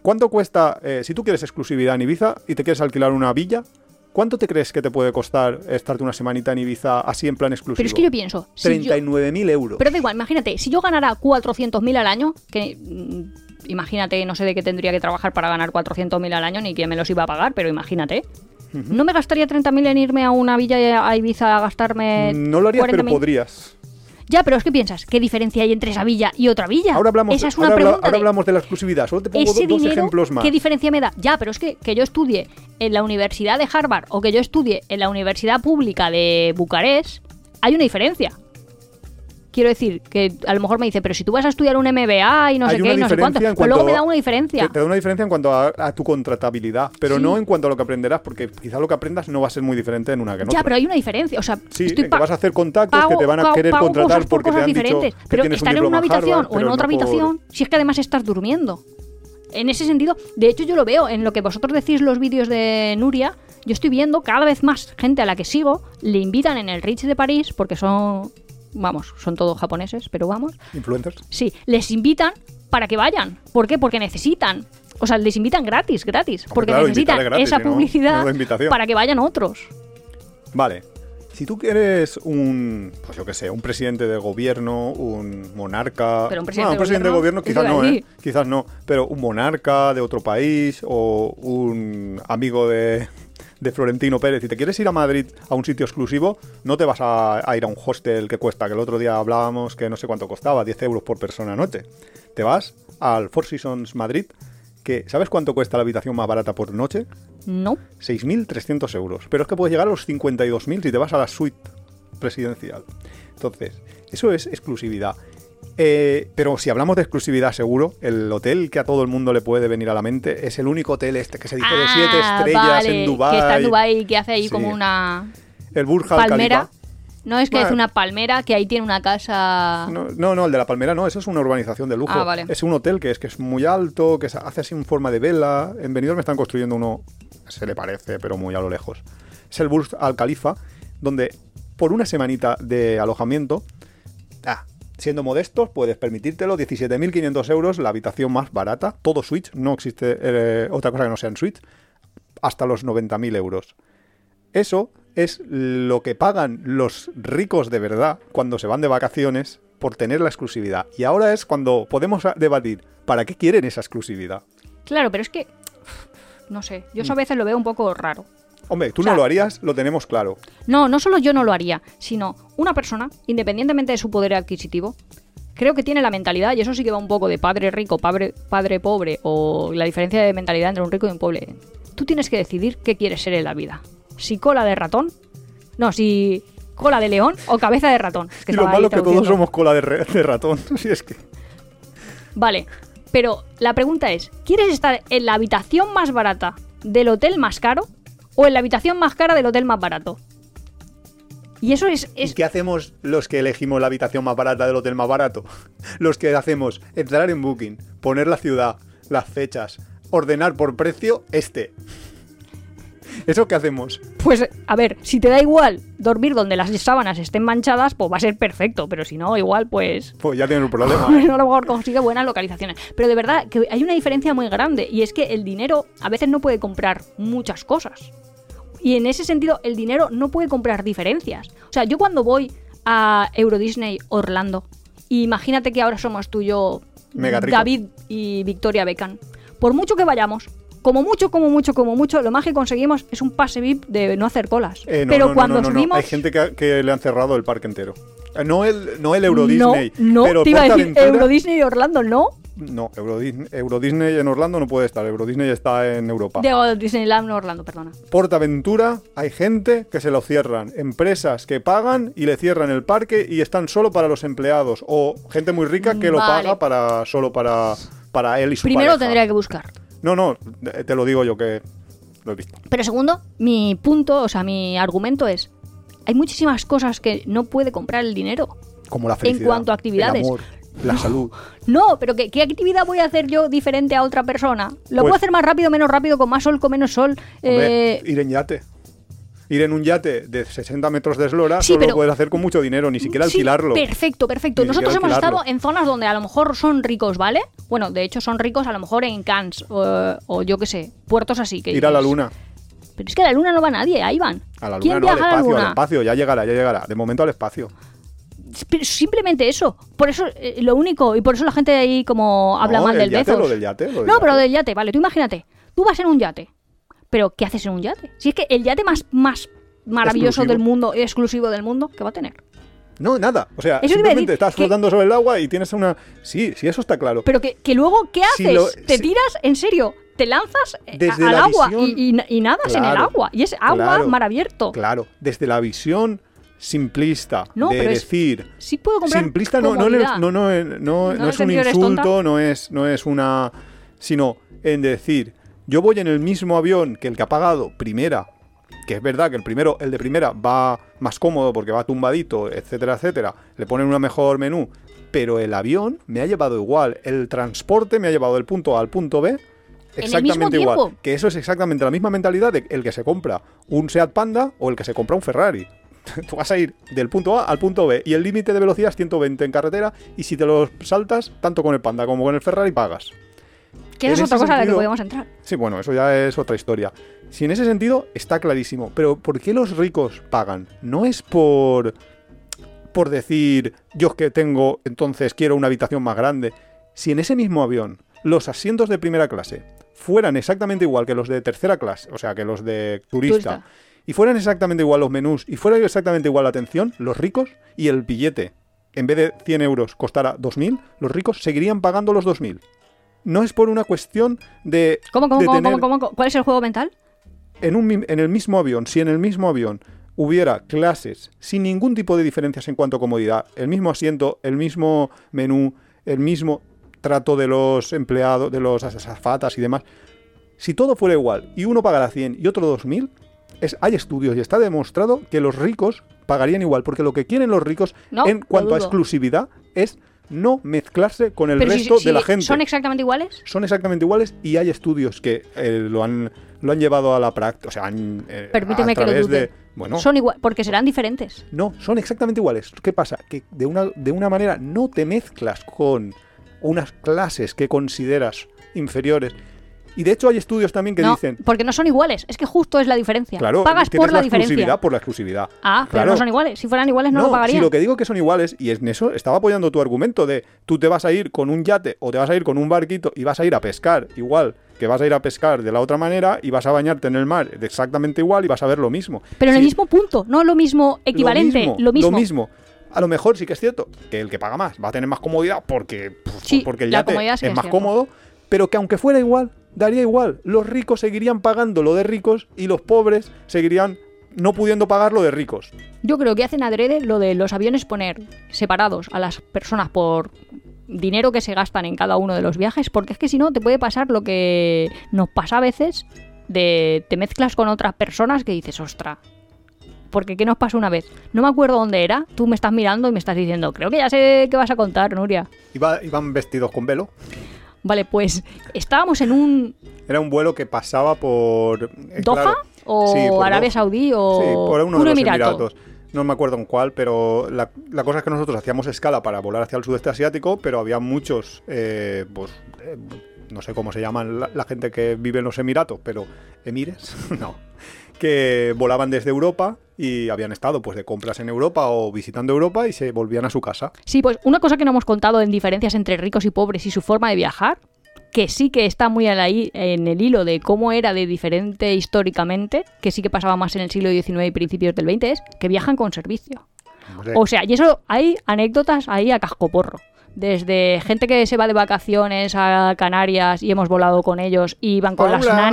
¿Cuánto cuesta, eh, si tú quieres exclusividad en Ibiza y te quieres alquilar una villa, ¿cuánto te crees que te puede costar estarte una semanita en Ibiza así en plan exclusivo? Pero es que yo pienso... si yo- 39.000 euros. Pero da igual, imagínate, si yo ganara 400.000 al año, que mm, imagínate, no sé de qué tendría que trabajar para ganar 400.000 al año ni quién me los iba a pagar, pero imagínate. ¿No me gastaría 30.000 en irme a una villa a Ibiza a gastarme no lo harías, pero 40.000? podrías. Ya, pero es que piensas, ¿qué diferencia hay entre esa villa y otra villa? Ahora hablamos, Esa es una ahora habla- pregunta ahora de- hablamos de la exclusividad. Solo te pongo ese dos dinero, ejemplos más. ¿qué diferencia me da? Ya, pero es que, que yo estudie en la Universidad de Harvard o que yo estudie en la Universidad Pública de Bucarest, hay una diferencia. Quiero decir, que a lo mejor me dice, pero si tú vas a estudiar un MBA y no Hay sé qué, y no sé cuánto, pues luego me da una diferencia. Te, te da una diferencia en cuanto a, a tu contratabilidad, pero Sí. no en cuanto a lo que aprenderás, porque quizá lo que aprendas no va a ser muy diferente en una que en Ya, otra. pero hay una diferencia. O sea, Sí, estoy en que pa- vas a hacer contactos que te van a pago- querer pago contratar cosas por porque te cosas han dicho diferentes. que pero un estar en una habitación Harvard, o en otra no por- habitación, si es que además estás durmiendo. En ese sentido, de hecho yo lo veo en lo que vosotros decís los vídeos de Nuria, yo estoy viendo cada vez más gente a la que sigo, le invitan en el Ritz de París, porque son, vamos, son todos japoneses, pero vamos, Influencers. sí, les invitan para que vayan. ¿Por qué? Porque necesitan. O sea, les invitan gratis, gratis. Porque claro, necesitan gratis, esa no, publicidad no para que vayan otros. Vale. Si tú quieres un, pues yo qué sé, un presidente de gobierno, un monarca... Pero un presidente Bueno, de presidente de gobierno, gobierno quizás ¿qué te no, ¿eh? Quizás no. Pero un monarca de otro país o un amigo de, de Florentino Pérez. Si te quieres ir a Madrid a un sitio exclusivo, no te vas a, a ir a un hostel que cuesta, que el otro día hablábamos que no sé cuánto costaba, 10 euros por persona noche. Te vas al Four Seasons Madrid, que ¿sabes cuánto cuesta la habitación más barata por noche? No. 6.300 euros. Pero es que puedes llegar a los 52.000 si te vas a la suite presidencial. Entonces, eso es exclusividad. Eh, pero si hablamos de exclusividad, seguro, el hotel que a todo el mundo le puede venir a la mente es el único hotel este que se dice de siete Ah, estrellas vale, en Dubái. Que está en Dubái y que hace ahí Sí. como una El Burj Al palmera. Khalifa. No, es que Bueno. es una palmera que ahí tiene una casa. No, no, no, el de la Palmera no, eso es una urbanización de lujo. Ah, vale. Es un hotel que es que es muy alto, que hace así en forma de vela. En Benidorm me están construyendo uno, se le parece, pero muy a lo lejos. Es el Burj Al Khalifa, donde por una semanita de alojamiento, ah, siendo modestos, puedes permitírtelo, 17.500 euros, la habitación más barata, todo suite, no existe eh, otra cosa que no sea en suite, hasta los 90.000 euros. Eso es lo que pagan los ricos de verdad cuando se van de vacaciones por tener la exclusividad. Y ahora es cuando podemos debatir, ¿para qué quieren esa exclusividad? Claro, pero es que. No sé, yo eso a veces lo veo un poco raro. Hombre, tú O sea- no lo harías, lo tenemos claro. No, no solo yo no lo haría, sino una persona, independientemente de su poder adquisitivo, creo que tiene la mentalidad, y eso sí que va un poco de padre rico, padre, padre pobre, o la diferencia de mentalidad entre un rico y un pobre. Tú tienes que decidir qué quieres ser en la vida. Si cola de ratón, no, si cola de león o cabeza de ratón. Es que <laughs> y lo malo es que todos somos cola de, re- de ratón. <laughs> Si es que... Vale, pero la pregunta es, ¿quieres estar en la habitación más barata del hotel más caro o en la habitación más cara del hotel más barato? Y eso es... ¿Y es qué hacemos los que elegimos la habitación más barata del hotel más barato? <laughs> Los que hacemos entrar en Booking, poner la ciudad, las fechas, ordenar por precio este. <laughs> ¿Eso qué hacemos? Pues, a ver, si te da igual dormir donde las sábanas estén manchadas, pues va a ser perfecto, pero si no, igual, pues... Pues ya tienes un problema. <laughs> ¿eh? a lo mejor consigue buenas localizaciones. Pero de verdad que hay una diferencia muy grande y es que el dinero a veces no puede comprar muchas cosas. Y en ese sentido, el dinero no puede comprar diferencias. O sea, yo cuando voy a Euro Disney Orlando, y imagínate que ahora somos tú y yo, Mega rico. David y Victoria Beckham, por mucho que vayamos, como mucho, como mucho, como mucho, lo más que conseguimos es un pase VIP de no hacer colas. Eh, no, Pero no, cuando no, subimos... Hay gente que, que le han cerrado el parque entero. Eh, No el, no el Euro Disney. no, pero te iba a decir Euro Disney Orlando, no. No, Euro Disney, Euro Disney en Orlando no puede estar. Euro Disney está en Europa. Disneyland Orlando, perdona. Portaventura hay gente que se lo cierran, empresas que pagan y le cierran el parque y están solo para los empleados o gente muy rica que lo Vale. paga para solo para, para él y su Primero pareja. tendría que buscar. No, no, te lo digo yo que lo he visto. Pero segundo, mi punto, o sea, mi argumento es, hay muchísimas cosas que no puede comprar el dinero. Como la felicidad, cuanto a actividades. el amor, la salud. No, pero ¿qué, qué actividad voy a hacer yo diferente a otra persona? ¿Lo Pues- puedo hacer más rápido, menos rápido, con más sol, con menos sol? Hombre, Eh, ir en yate. Ir en un yate de 60 metros de eslora Sí, solo pero- lo puedes hacer con mucho dinero, ni siquiera sí, alquilarlo. perfecto, perfecto. Ni Nosotros hemos alquilarlo. estado en zonas donde a lo mejor son ricos, ¿vale? Bueno, de hecho son ricos a lo mejor en Cannes o, o yo qué sé, puertos así. Que Ir a la luna. Pero es que a la luna no va nadie, ahí van. A la ¿Quién luna, no, al viaja a la espacio, al espacio, ya llegará, ya llegará. De momento al espacio. Pero simplemente eso. Por eso, eh, lo único, y por eso la gente ahí como habla No, mal el del yate, Bezos. lo del yate, lo del no, pero yate. del yate, vale, tú imagínate. Tú vas en un yate. Pero, ¿qué haces en un yate? Si es que el yate más, más maravilloso Exclusivo. del mundo, exclusivo del mundo, ¿qué va a tener? No, nada. O sea, Eso simplemente estás que- flotando sobre el agua y tienes una. Sí, sí, eso está claro. Pero que, que luego, ¿qué Si haces? lo- ¿Te tiras? ¿En serio? ¿Te lanzas eh, Desde al la agua visión- y, y- y nadas en el agua? Y es agua claro, mar abierto. Claro, desde la visión simplista No, de pero es- decir. Sí puedo comprar Simplista no, no, eh, no, no No es un insulto, no es, no es una. sino en decir, yo voy en el mismo avión que el que ha pagado primera, que es verdad que el primero, el de primera va más cómodo porque va tumbadito, etcétera, etcétera, le ponen una mejor menú, pero el avión me ha llevado igual, el transporte me ha llevado del punto A al punto B. Exactamente igual. tiempo. Que eso es exactamente la misma mentalidad de el que se compra un Seat Panda o el que se compra un Ferrari. <laughs> Tú vas a ir del punto A al punto B y el límite de velocidad es 120 en carretera y si te lo saltas, tanto con el Panda como con el Ferrari, pagas. Que esa es otra cosa a la que sentido- podemos entrar. Sí, bueno, eso ya es otra historia. Si en ese sentido está clarísimo, pero ¿por qué los ricos pagan? No es por por decir yo que tengo, entonces quiero una habitación más grande. Si en ese mismo avión los asientos de primera clase fueran exactamente igual que los de tercera clase, o sea, que los de turista, Turista. Y fueran exactamente igual los menús, y fuera exactamente igual la atención, los ricos y el billete, en vez de 100 euros costara 2.000, los ricos seguirían pagando los 2.000. no es por una cuestión de. ¿Cómo, cómo, de cómo, tener- cómo? ¿Cuál es el juego mental? En, un, en el mismo avión, si en el mismo avión hubiera clases sin ningún tipo de diferencias en cuanto a comodidad, el mismo asiento, el mismo menú, el mismo trato de los empleados, de los azafatas y demás, si todo fuera igual y uno pagara 100 y otro 2000, es, hay estudios y está demostrado que los ricos pagarían igual, porque lo que quieren los ricos No, en cuanto a exclusividad es no mezclarse con el Pero resto si de la gente ¿Son exactamente iguales? son exactamente iguales y hay estudios que eh, lo, han, lo han llevado a la práctica, o sea, han, eh, Permíteme a que lo través dude. de... Bueno, Son igual, porque serán diferentes. no, son exactamente iguales. ¿Qué pasa? Que de una, de una manera no te mezclas con unas clases que consideras inferiores. Y de hecho hay estudios también que no, dicen, porque no son iguales. Es que justo es la diferencia. claro, Pagas por la, exclusividad diferencia. por la exclusividad. Ah, pero no son iguales. Si fueran iguales no, No, lo pagarían. si lo que digo que son iguales, y en eso estaba apoyando tu argumento de tú te vas a ir con un yate o te vas a ir con un barquito y vas a ir a pescar igual que vas a ir a pescar de la otra manera y vas a bañarte en el mar exactamente igual y vas a ver lo mismo. Pero en el mismo punto, no lo mismo equivalente, lo mismo. Lo mismo. A lo mejor sí que es cierto que el que paga más va a tener más comodidad porque, pues, Sí, porque el yate es es más cierto. cómodo, pero que aunque fuera igual, daría igual. Los ricos seguirían pagando lo de ricos y los pobres seguirían no pudiendo pagar lo de ricos. Yo creo que hacen adrede lo de los aviones poner separados a las personas por dinero que se gastan en cada uno de los viajes, porque es que si no te puede pasar lo que nos pasa a veces de te mezclas con otras personas que dices, ostra. Porque ¿qué nos pasó una vez? No me acuerdo dónde era. Tú me estás mirando y me estás diciendo, creo que ya sé qué vas a contar, Nuria. Iba- iban vestidos con velo. Vale, pues estábamos en un Era un vuelo que pasaba por... eh, Doha claro, o Sí, por Arabia. Saudí o Sí, por uno un de los emirato. Emiratos. No me acuerdo en cuál, pero la, la cosa es que nosotros hacíamos escala para volar hacia el sudeste asiático, pero había muchos, eh, pues, eh, no sé cómo se llaman la, la gente que vive en los Emiratos, pero emires, <laughs> no, que volaban desde Europa y habían estado pues de compras en Europa o visitando Europa y se volvían a su casa. Sí, pues una cosa que no hemos contado en diferencias entre ricos y pobres y su forma de viajar, que sí que está muy en el hilo de cómo era de diferente históricamente, que sí que pasaba más en el siglo XIX y principios del XX, es que viajan con servicio. Hombre, O sea, y eso hay anécdotas ahí a cascoporro. Desde gente que se va de vacaciones a Canarias y hemos volado con ellos y van con las Paula,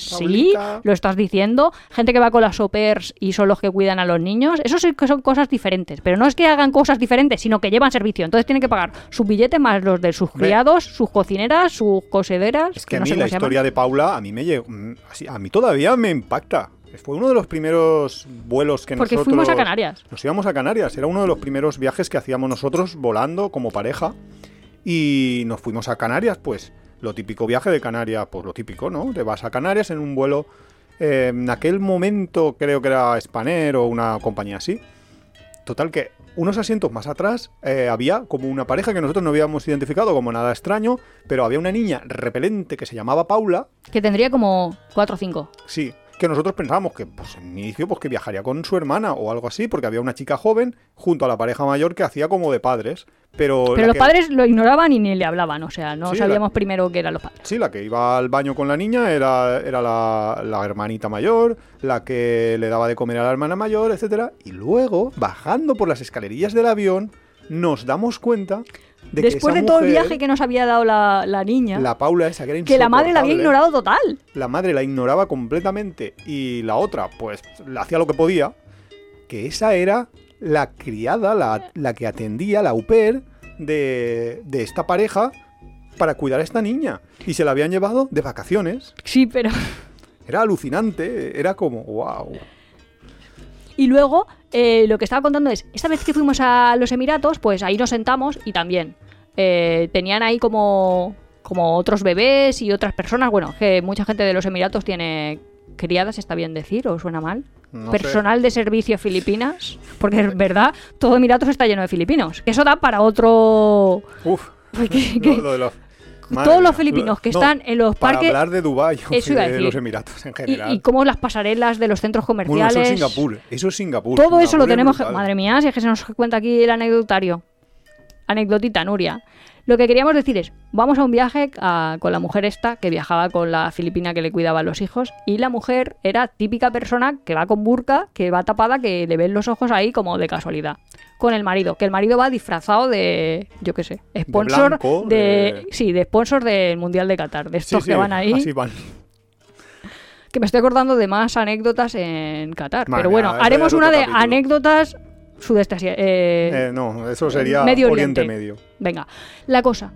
Sí, lo estás diciendo. Gente que va con las pairs y son los que cuidan a los niños. Eso sí que son cosas diferentes. Pero no es que hagan cosas diferentes, sino que llevan servicio. Entonces tienen que pagar sus billetes más los de sus criados, sus cocineras, sus cosederas. es que a no mí sé la historia de Paula a mí me llegó, mm, a mí todavía me impacta. Fue uno de los primeros vuelos que Porque nosotros... fuimos a Canarias. Nos íbamos a Canarias, era uno de los primeros viajes que hacíamos nosotros volando como pareja. Y nos fuimos a Canarias, pues lo típico viaje de Canarias, pues lo típico, ¿no? Te vas a Canarias en un vuelo, eh, en aquel momento creo que era Spanair o una compañía así. Total que unos asientos más atrás eh, había como una pareja que nosotros no habíamos identificado como nada extraño, pero había una niña repelente que se llamaba Paula, Que tendría como 4 o 5. Sí, que nosotros pensábamos que pues en inicio pues que viajaría con su hermana o algo así, porque había una chica joven junto a la pareja mayor que hacía como de padres, pero Pero los que- padres lo ignoraban y ni le hablaban. O sea, no Sí, sabíamos primero que eran los padres. Sí, la que iba al baño con la niña era, era la, la hermanita mayor, la que le daba de comer a la hermana mayor, etcétera, y luego bajando por las escalerillas del avión nos damos cuenta de Después que de todo el viaje que nos había dado la, la niña, la Paula esa que era que la madre la había ignorado total. la madre la ignoraba completamente y la otra, pues, la hacía lo que podía, que esa era la criada, la, la que atendía, la au pair de, de esta pareja para cuidar a esta niña. Y se la habían llevado de vacaciones. Sí, pero... Era alucinante, era como, wow. Y luego, eh, lo que estaba contando es, esta vez que fuimos a los Emiratos, pues ahí nos sentamos y también eh, tenían ahí como, como otros bebés y otras personas. Bueno, que mucha gente de los Emiratos tiene criadas, está bien decir, o suena mal. No sé. Personal de servicio Filipinas, porque es verdad, todo Emiratos está lleno de filipinos. Eso da para otro... Uf. que- que- Lo- lo de los- Madre todos los filipinos que están en los para parques... hablar de Dubái de los Emiratos en Y, general. y cómo las pasarelas de los centros bueno, comerciales... eso es Singapur. Eso es Singapur. Todo eso lo tenemos brutal. Madre mía, si es que se nos cuenta aquí el anecdotario. Anecdotita, Nuria. Lo que queríamos decir es, vamos a un viaje a- con la mujer esta que viajaba con la filipina que le cuidaba a los hijos y la mujer era típica persona que va con burka, que va tapada, que le ven los ojos ahí como de casualidad. Con el marido, que el marido va disfrazado de, yo qué sé, sponsor blanco, de, de- sí, de sponsor del Mundial de Qatar, de estos Sí, que van ahí, Así van. que me estoy acordando de más anécdotas en Qatar, Madre pero bueno, haremos una de capítulo. anécdotas sudeste asiático. Eh, no, eso sería Medio Oriente, Oriente. Medio. Venga, la cosa.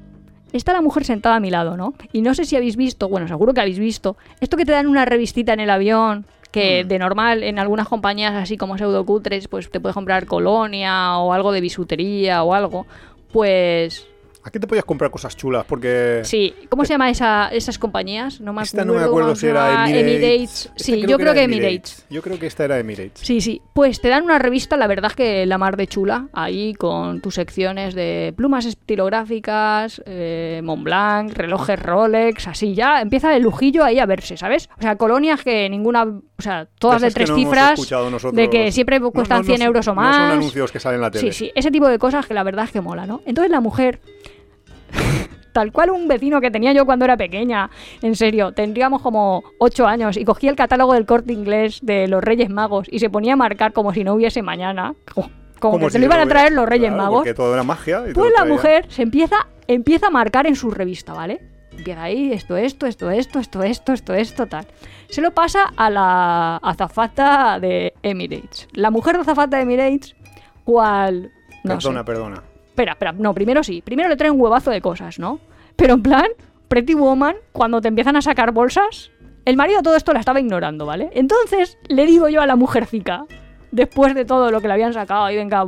Está la mujer sentada a mi lado, ¿no? Y no sé si habéis visto, bueno, seguro que habéis visto, esto que te dan una revistita en el avión, que Mm. de normal en algunas compañías así como pseudocutres, pues te puedes comprar colonia o algo de bisutería o algo. Pues Aquí te podías comprar cosas chulas porque... sí, ¿cómo se llama esa, esas compañías? No me Esta acuerdo. no me acuerdo si era. Emirates. Esta Sí, yo creo que Emirates. Yo creo que esta era Emirates. Sí, sí. Pues te dan una revista, la verdad es que la mar de chula, ahí con tus secciones de plumas estilográficas, eh, Montblanc, relojes Rolex, así ya empieza el lujillo ahí a verse, ¿sabes? O sea, colonias que ninguna, sea, todas De de tres no cifras, de que siempre No, cuestan no, no 100 son- euros o No más. son anuncios que salen en la tele. Sí, sí, ese tipo de cosas que la verdad es que mola, ¿no? Entonces la mujer, <laughs> tal cual un vecino que tenía yo cuando era pequeña, en serio, tendríamos como 8 años y cogía el catálogo del corte inglés de los Reyes Magos y se ponía a marcar como si no hubiese mañana, como, como que si se lo iban a traer los Reyes Claro, Magos. Todo era magia. y Pues la mujer se empieza, empieza a marcar en su revista, ¿vale? Empieza ahí, esto, esto, esto, esto, esto, esto, esto, esto, tal. Se lo pasa a la azafata de Emirates. La mujer de azafata de Emirates, cual... No Perdona, sé. perdona. Espera, espera, no, primero sí. Primero le trae un huevazo de cosas, ¿no? Pero en plan, Pretty Woman, cuando te empiezan a sacar bolsas, el marido todo esto la estaba ignorando, ¿vale? Entonces le digo yo a la mujercica, después de todo lo que le habían sacado, ahí venga,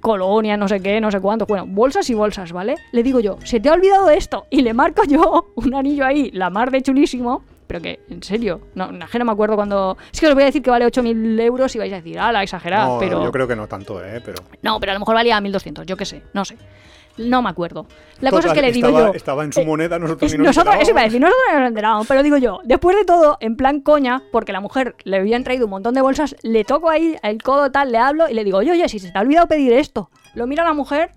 colonia, no sé qué, no sé cuánto, bueno, bolsas y bolsas, ¿vale? Le digo yo, se te ha olvidado esto, y le marco yo <laughs> un anillo ahí, la mar de chulísimo, pero que, en serio, no, no, no me acuerdo cuando... Es que os voy a decir que vale 8.000 euros y vais a decir, ah, la exagerada, no, pero... yo creo que no tanto, ¿eh? Pero... No, pero a lo mejor valía 1200, yo qué sé, no sé. No me acuerdo. La cosa es que le digo estaba, yo. Estaba en su eh, moneda, nosotros es- nos nosotros, eso iba a decir, nosotros no nos enterábamos, pero digo yo, después de todo, en plan coña, porque la mujer le habían traído un montón de bolsas, le toco ahí el codo tal, le hablo y le digo, oye, oye, si se te ha olvidado pedir esto. Lo mira la mujer,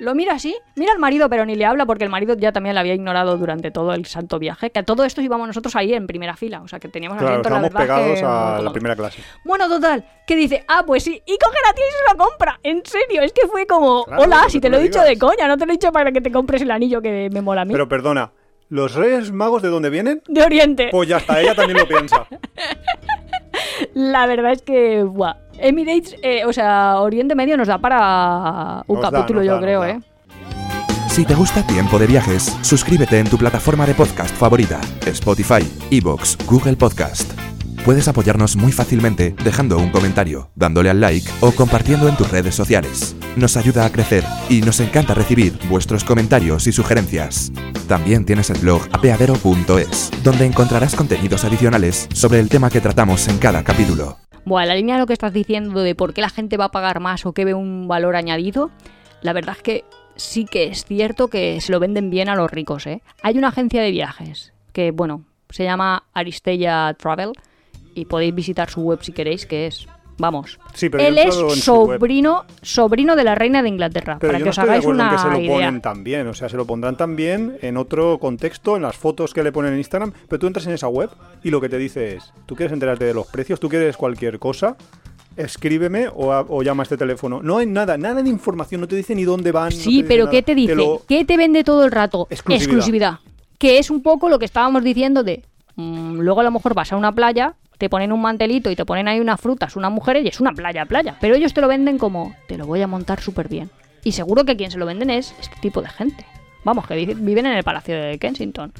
lo mira así, mira al marido, pero ni le habla porque el marido ya también la había ignorado durante todo el santo viaje. Que a todo esto íbamos nosotros ahí en primera fila, o sea que teníamos Claro, asiento, la estábamos verdad pegados que- a la primera clase. bueno, total, que dice, ah, pues sí, y coge la tía y se lo compra. En serio, es que fue como, Claro, hola, si te lo he dicho de coña, no te lo he dicho para que te compres el anillo que me mola a mí. Pero perdona, ¿los Reyes Magos de dónde vienen? De Oriente. Pues ya está, ella también lo piensa. <laughs> La verdad es que, buah. Emirates, eh, o sea, Oriente Medio nos da para un Nos capítulo, yo da, creo. ¿eh? Si te gusta Tiempo de Viajes, suscríbete en tu plataforma de podcast favorita, Spotify, Evox, Google Podcast. Puedes apoyarnos muy fácilmente dejando un comentario, dándole al like o compartiendo en tus redes sociales. Nos ayuda a crecer y nos encanta recibir vuestros comentarios y sugerencias. También tienes el blog apeadero.es, donde encontrarás contenidos adicionales sobre el tema que tratamos en cada capítulo. Buah, la línea de lo que estás diciendo de por qué la gente va a pagar más o que ve un valor añadido, la verdad es que sí que es cierto que se lo venden bien a los ricos, ¿eh? Hay una agencia de viajes que, bueno, se llama Aristella Travel y podéis visitar su web si queréis, que es, vamos, Sí, pero él es sobrino, sobrino de la reina de Inglaterra, Pero para yo que no os estoy de hagáis en una que se lo idea. ponen también. O sea, se lo pondrán también en otro contexto, en las fotos que le ponen en Instagram. Pero tú entras en esa web y lo que te dice es: ¿tú quieres enterarte de los precios? ¿Tú quieres cualquier cosa? Escríbeme o, a- o llama a este teléfono. No hay nada, nada de información. No te dice ni dónde van. Sí, pero nada. ¿qué te dice? lo- ¿Qué te vende todo el rato? Exclusividad. Que es un poco lo que estábamos diciendo de... mm, luego a lo mejor vas a una playa, te ponen un mantelito y te ponen ahí unas frutas, unas mujeres y es una playa, playa. Pero ellos te lo venden como, te lo voy a montar súper bien. Y seguro que quien se lo venden es este tipo de gente. Vamos, que vi- viven en el Palacio de Kensington.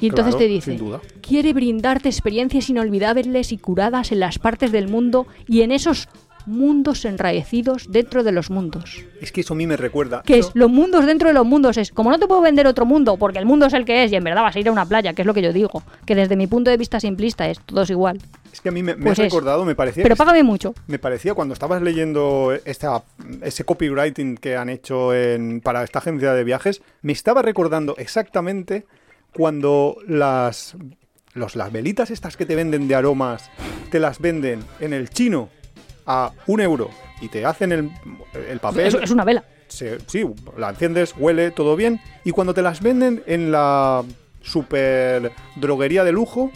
Y entonces Claro, te dice, quiere brindarte experiencias inolvidables y curadas en las partes del mundo y en esos mundos enraecidos dentro de los mundos. Es que eso a mí me recuerda. Que es los mundos dentro de los mundos. Es como no te puedo vender otro mundo porque el mundo es el que es y en verdad vas a ir a una playa, que es lo que yo digo. Que desde mi punto de vista simplista es todo es igual. Es que a mí me, me Pues has es. recordado, me parecía. Pero págame mucho. Me parecía cuando estabas leyendo esta, ese copywriting que han hecho en- para esta agencia de viajes, me estaba recordando exactamente cuando las, los, las velitas estas que te venden de aromas, te las venden en el chino a un euro y te hacen el, el papel. Es, es una vela. se- sí, la enciendes, huele, todo bien. Y cuando te las venden en la super droguería de lujo,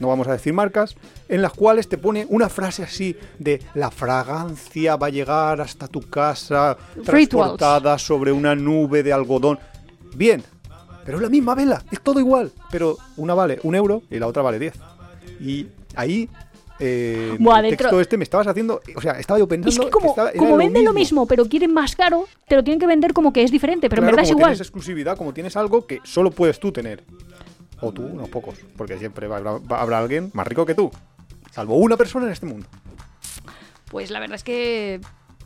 no vamos a decir marcas, en las cuales te pone una frase así de la fragancia va a llegar hasta tu casa transportada sobre una nube de algodón. Bien, pero es la misma vela, es todo igual, pero una vale un euro y la otra vale 10. Y ahí... Eh, Buah, el dentro- texto este me estabas haciendo, o sea, estaba yo pensando Es que como, estaba- era como venden lo mismo, pero quieren más caro, te lo tienen que vender como que es diferente, pero Claro, en verdad es igual. Tienes exclusividad, como tienes algo que solo puedes tú tener. O tú, unos pocos. Porque siempre va- va- habrá alguien más rico que tú. Salvo una persona en este mundo. Pues la verdad es que.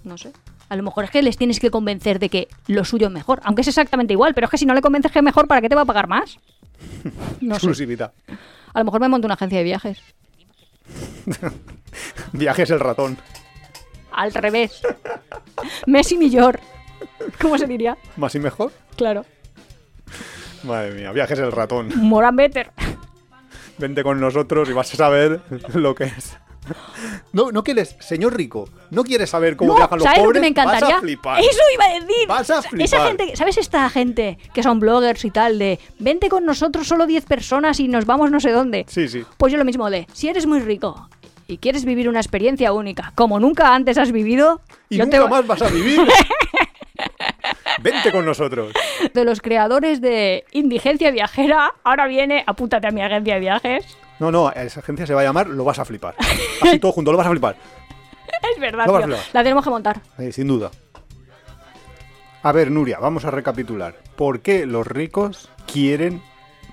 No sé. A lo mejor es que les tienes que convencer de que lo suyo es mejor. Aunque es exactamente igual, pero es que si no le convences que es mejor, ¿para qué te va a pagar más? <laughs> No sé. Exclusividad. A lo mejor me monto una agencia de viajes. <laughs> Viajes el ratón. Al revés. Messi millor. ¿Cómo se diría? ¿Más y mejor? Claro. Madre mía, viajes el ratón. Moran better. Vente con nosotros y vas a saber lo que es. <laughs> No, no quieres, señor rico, no quieres saber cómo No, viajan los ¿sabes lo pobres. que me encantaría? Vas a flipar. Eso iba a decir. Vas a Esa flipar. gente, ¿sabes esta gente que son bloggers y tal de vente con nosotros solo 10 personas y nos vamos no sé dónde? Sí, sí. Pues yo lo mismo de, si eres muy rico y quieres vivir una experiencia única, como nunca antes has vivido, Y yo nunca te- más vas a vivir. <laughs> Vente con nosotros. de los creadores de Indigencia Viajera, ahora viene, apúntate a mi agencia de viajes. No, no, esa agencia se va a llamar Lo vas a flipar. Así todo junto, lo vas a flipar. <laughs> Es verdad, tío. La tenemos que montar. Sin duda. A ver, Nuria, vamos a recapitular. ¿Por qué los ricos quieren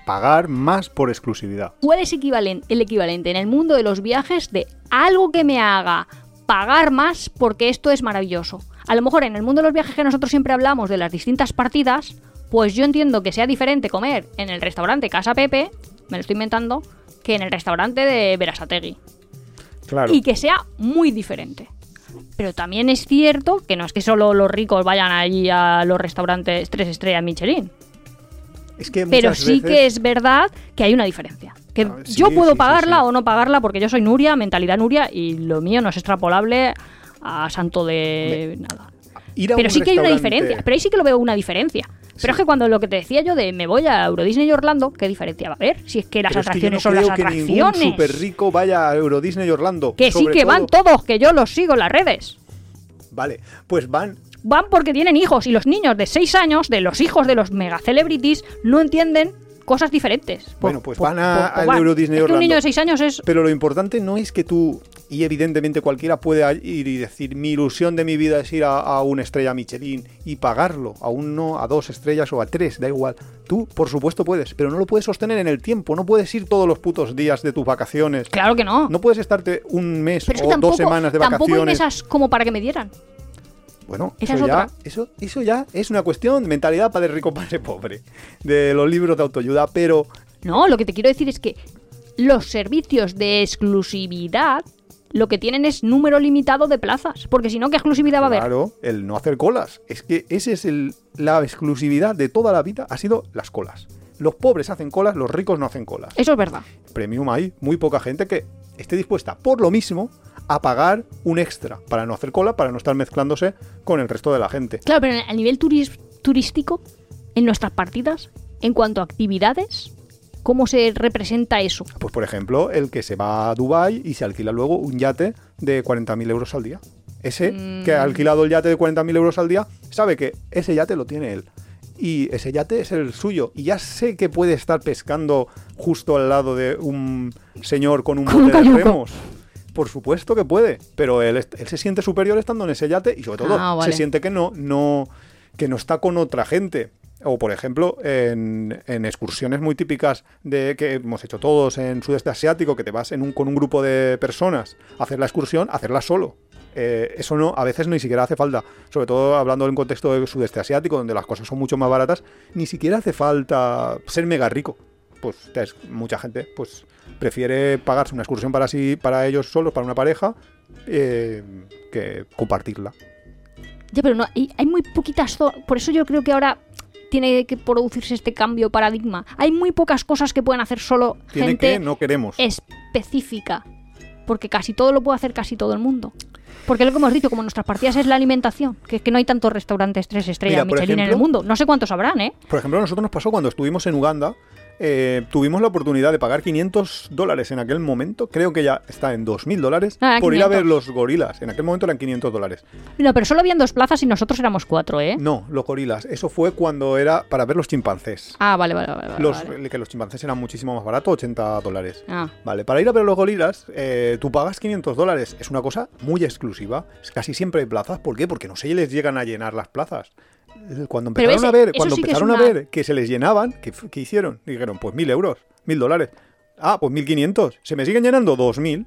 pagar más por exclusividad? ¿Cuál es el equivalente en el mundo de los viajes de algo que me haga pagar más porque esto es maravilloso? A lo mejor en el mundo de los viajes que nosotros siempre hablamos de las distintas partidas, pues yo entiendo que sea diferente comer en el restaurante Casa Pepe, me lo estoy inventando, que en el restaurante de Berasategui. Claro. y que sea muy diferente. Pero también es cierto que no es que solo los ricos vayan allí a los restaurantes tres estrellas Michelin. Es que Pero sí veces- que es verdad que hay una diferencia. Que A ver, sí, yo puedo sí, pagarla sí. o no pagarla porque yo soy Nuria, mentalidad Nuria, y lo mío no es extrapolable a santo de nada. Pero sí que hay una diferencia. Pero ahí sí que lo veo una diferencia. Pero es que cuando lo que te decía yo de me voy a Euro Disney y Orlando, ¿qué diferencia va a haber? Si es que las Pero es que yo atracciones no son las creo que atracciones. súper rico vaya a Euro Disney y Orlando. Que sí que van todo- todos, que yo los sigo en las redes. Vale, pues van. van porque tienen hijos y los niños de 6 años, de los hijos de los mega celebrities, no entienden cosas diferentes. Bueno, pues van a- al van. Euro Disney Es que un Orlando. niño de 6 años es... Pero lo importante no es que tú, y evidentemente cualquiera puede ir y decir, mi ilusión de mi vida es ir a, a una estrella Michelin y pagarlo, a uno, a dos estrellas o a tres, da igual. Tú, por supuesto, puedes, pero no lo puedes sostener en el tiempo, no puedes ir todos los putos días de tus vacaciones. Claro que no. No puedes estarte un mes Pero es o que tampoco, dos semanas de tampoco hay vacaciones. mesas como para que me dieran. Bueno, Esa eso es ya, otra. eso, eso ya es una cuestión de mentalidad padre rico, <laughs> padre pobre, de los libros de autoayuda, pero No, lo que te quiero decir es que los servicios de exclusividad lo que tienen es número limitado de plazas. Porque si no, ¿qué exclusividad va a haber? Claro, el no hacer colas. Es que esa es el- la exclusividad de toda la vida, ha sido las colas. Los pobres hacen colas, los ricos no hacen colas. Eso es verdad. Premium hay muy poca gente que esté dispuesta, por lo mismo, a pagar un extra para no hacer cola, para no estar mezclándose con el resto de la gente. Claro, pero a nivel turis- turístico, en nuestras partidas, en cuanto a actividades, ¿cómo se representa eso? Pues por ejemplo, el que se va a Dubai y se alquila luego un yate de 40.000 euros al día. Ese Mm. que ha alquilado el yate de 40.000 euros al día sabe que ese yate lo tiene él. Y ese yate es el suyo. Y ya sé que puede estar pescando justo al lado de un señor con un bote de remos. Por supuesto que puede, pero él, se siente superior estando en ese yate y sobre todo Ah, vale. se siente que no, no, que no está con otra gente. O por ejemplo, en, en excursiones muy típicas de que hemos hecho todos en sudeste asiático, que te vas en un, con un grupo de personas a hacer la excursión, hacerla solo. Eh, eso no, a veces ni siquiera hace falta, sobre todo hablando en contexto del sudeste asiático, donde las cosas son mucho más baratas, ni siquiera hace falta ser mega rico. Pues es- mucha gente pues prefiere pagarse una excursión para sí, para ellos solos, para una pareja, eh, que compartirla. Ya, pero no, hay, hay muy poquitas... Por eso yo creo que ahora tiene que producirse este cambio de paradigma. Hay muy pocas cosas que pueden hacer solo Tiene gente que, no queremos. específica. Porque casi todo lo puede hacer casi todo el mundo. Porque lo que hemos dicho, como nuestras partidas es la alimentación, que es que no hay tantos restaurantes tres estrellas Mira, Michelin en el mundo. No sé cuántos habrán, ¿eh? Por ejemplo, a nosotros nos pasó cuando estuvimos en Uganda, eh, tuvimos la oportunidad de pagar 500 dólares en aquel momento, creo que ya está en 2.000 dólares, Ah, por ir a 500. ver los gorilas. En aquel momento eran 500 dólares. No, pero solo habían dos plazas y nosotros éramos cuatro, ¿eh? No, los gorilas. Eso fue cuando era para ver los chimpancés. Ah, vale, vale, vale. Los, vale. Que los chimpancés eran muchísimo más baratos, 80 dólares. Ah, Vale, para ir a ver los gorilas, eh, tú pagas 500 dólares. Es una cosa muy exclusiva. Casi siempre hay plazas. ¿Por qué? Porque no se les llegan a llenar las plazas. Cuando empezaron ese- a ver, cuando sí empezaron a ver que se les llenaban, ¿qué, hicieron? Dijeron, pues mil euros, mil dólares. Ah, pues 1500. Se me siguen llenando 2000.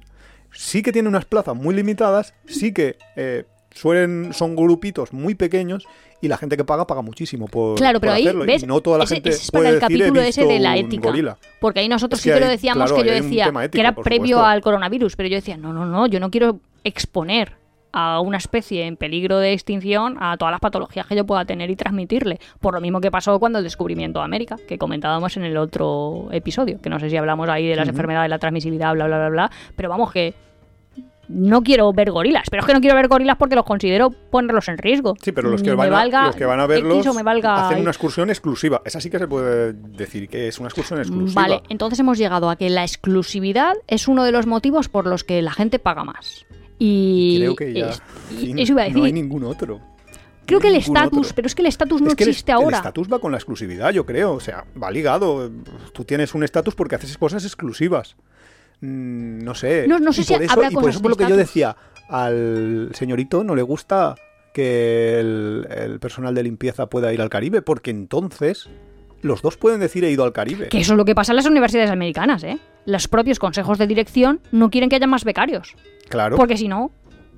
Sí que tiene unas plazas muy limitadas. Sí que eh, suelen, son grupitos muy pequeños. Y la gente que paga, paga muchísimo por, Claro, pero por ahí, hacerlo. ¿ves? Y no toda la ese, gente ese es para puede el decir, "He capítulo ese de la ética. gorila". Porque ahí nosotros Es sí que lo decíamos claro, que yo decía ético, que era previo supuesto. al coronavirus, pero yo decía, no, no, no, yo no quiero exponer a una especie en peligro de extinción a todas las patologías que yo pueda tener y transmitirle. Por lo mismo que pasó cuando el descubrimiento de América, que comentábamos en el otro episodio, que no sé si hablamos ahí de las enfermedades, la transmisibilidad, bla, bla, bla, bla, pero vamos que no quiero ver gorilas, pero es que no quiero ver gorilas porque los considero ponerlos en riesgo. Sí, pero los que, van me a, valga los que van a verlos me valga hacen una excursión exclusiva. Esa sí que se puede decir que es una excursión exclusiva. Vale, entonces hemos llegado a que la exclusividad es uno de los motivos por los que la gente paga más. Y Creo que ya es- y fin, eso iba a decir. no hay ningún otro. creo que el estatus, pero es que el estatus no es que el- existe el ahora. estatus va con la exclusividad, yo creo. O sea, va ligado. Tú tienes un estatus porque haces cosas exclusivas. Mm, No sé. No- no sé y si por eso, habrá y por cosas eso por lo que yo decía, al señorito no le gusta que el, el personal de limpieza pueda ir al Caribe, porque entonces los dos pueden decir he ido al Caribe. Que eso es lo que pasa en las universidades americanas, ¿eh? Los propios consejos de dirección no quieren que haya más becarios, Claro, porque si no,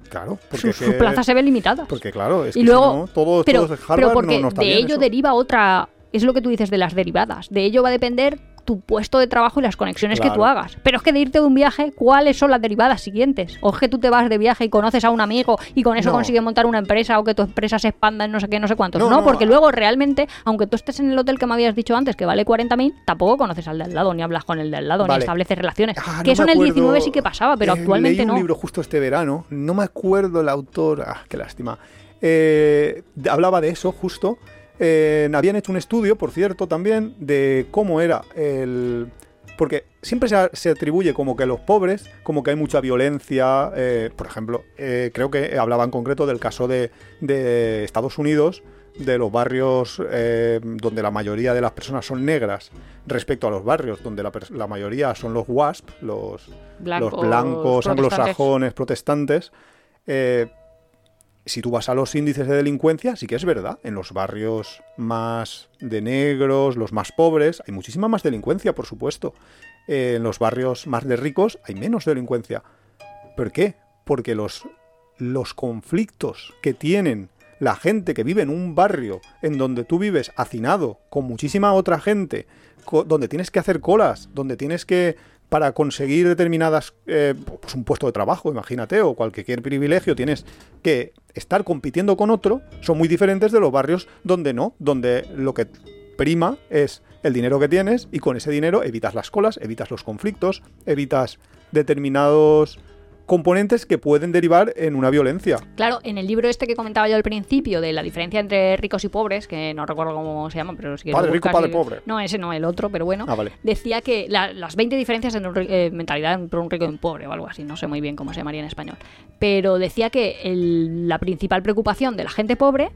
claro. Porque su que- plaza se ve limitada. Porque claro, es Y que luego- si no, todo, pero, todo es Harvard, pero no- porque no, está de bien ello eso. deriva otra. Es lo que tú dices de las derivadas. De ello va a depender tu puesto de trabajo y las conexiones que tú hagas. Pero es que de irte de un viaje, ¿cuáles son las derivadas siguientes? O es que tú te vas de viaje y conoces a un amigo y con eso No. consigues montar una empresa o que tu empresa se expanda en no sé qué, no sé cuántos. No, No, no, porque luego realmente, aunque tú estés en el hotel que me habías dicho antes, que vale 40.000, tampoco conoces al de al lado, ni hablas con el de al lado, Vale. ni estableces relaciones. Ah, que eso en el acuerdo. 19 sí que pasaba, pero Eh, actualmente leí un no. libro justo este verano, no me acuerdo el autor, ah, qué lástima. Eh, hablaba de eso justo. Eh, habían hecho un estudio, por cierto, también de cómo era el... Porque siempre se, a- se atribuye como que los pobres, como que hay mucha violencia. eh, por ejemplo, eh, creo que hablaba en concreto del caso de, de Estados Unidos, de los barrios eh, donde la mayoría de las personas son negras, respecto a los barrios donde la, la mayoría son los WASP, los, Blancos, los blancos protestantes. anglosajones protestantes. eh, si tú vas a los índices de delincuencia, sí que es verdad. En los barrios más de negros, los más pobres, hay muchísima más delincuencia, por supuesto. Eh, en los barrios más de ricos hay menos delincuencia. ¿Por qué? Porque los, los conflictos que tienen la gente que vive en un barrio en donde tú vives hacinado con muchísima otra gente, donde tienes que hacer colas, donde tienes que, para conseguir determinadas, eh, pues un puesto de trabajo, imagínate, o cualquier privilegio, tienes que estar compitiendo con otro, son muy diferentes de los barrios donde no, donde lo que prima es el dinero que tienes y con ese dinero evitas las colas, evitas los conflictos, evitas determinados componentes que pueden derivar en una violencia. Claro, en el libro este que comentaba yo al principio de la diferencia entre ricos y pobres, que no recuerdo cómo se llama, pero si Padre rico, padre pobre. No, ese no, el otro, pero bueno. Ah, vale. Decía que la- las 20 diferencias en eh, mentalidad entre un rico y un pobre o algo así, no sé muy bien cómo se llamaría en español. Pero decía que el- la principal preocupación de la gente pobre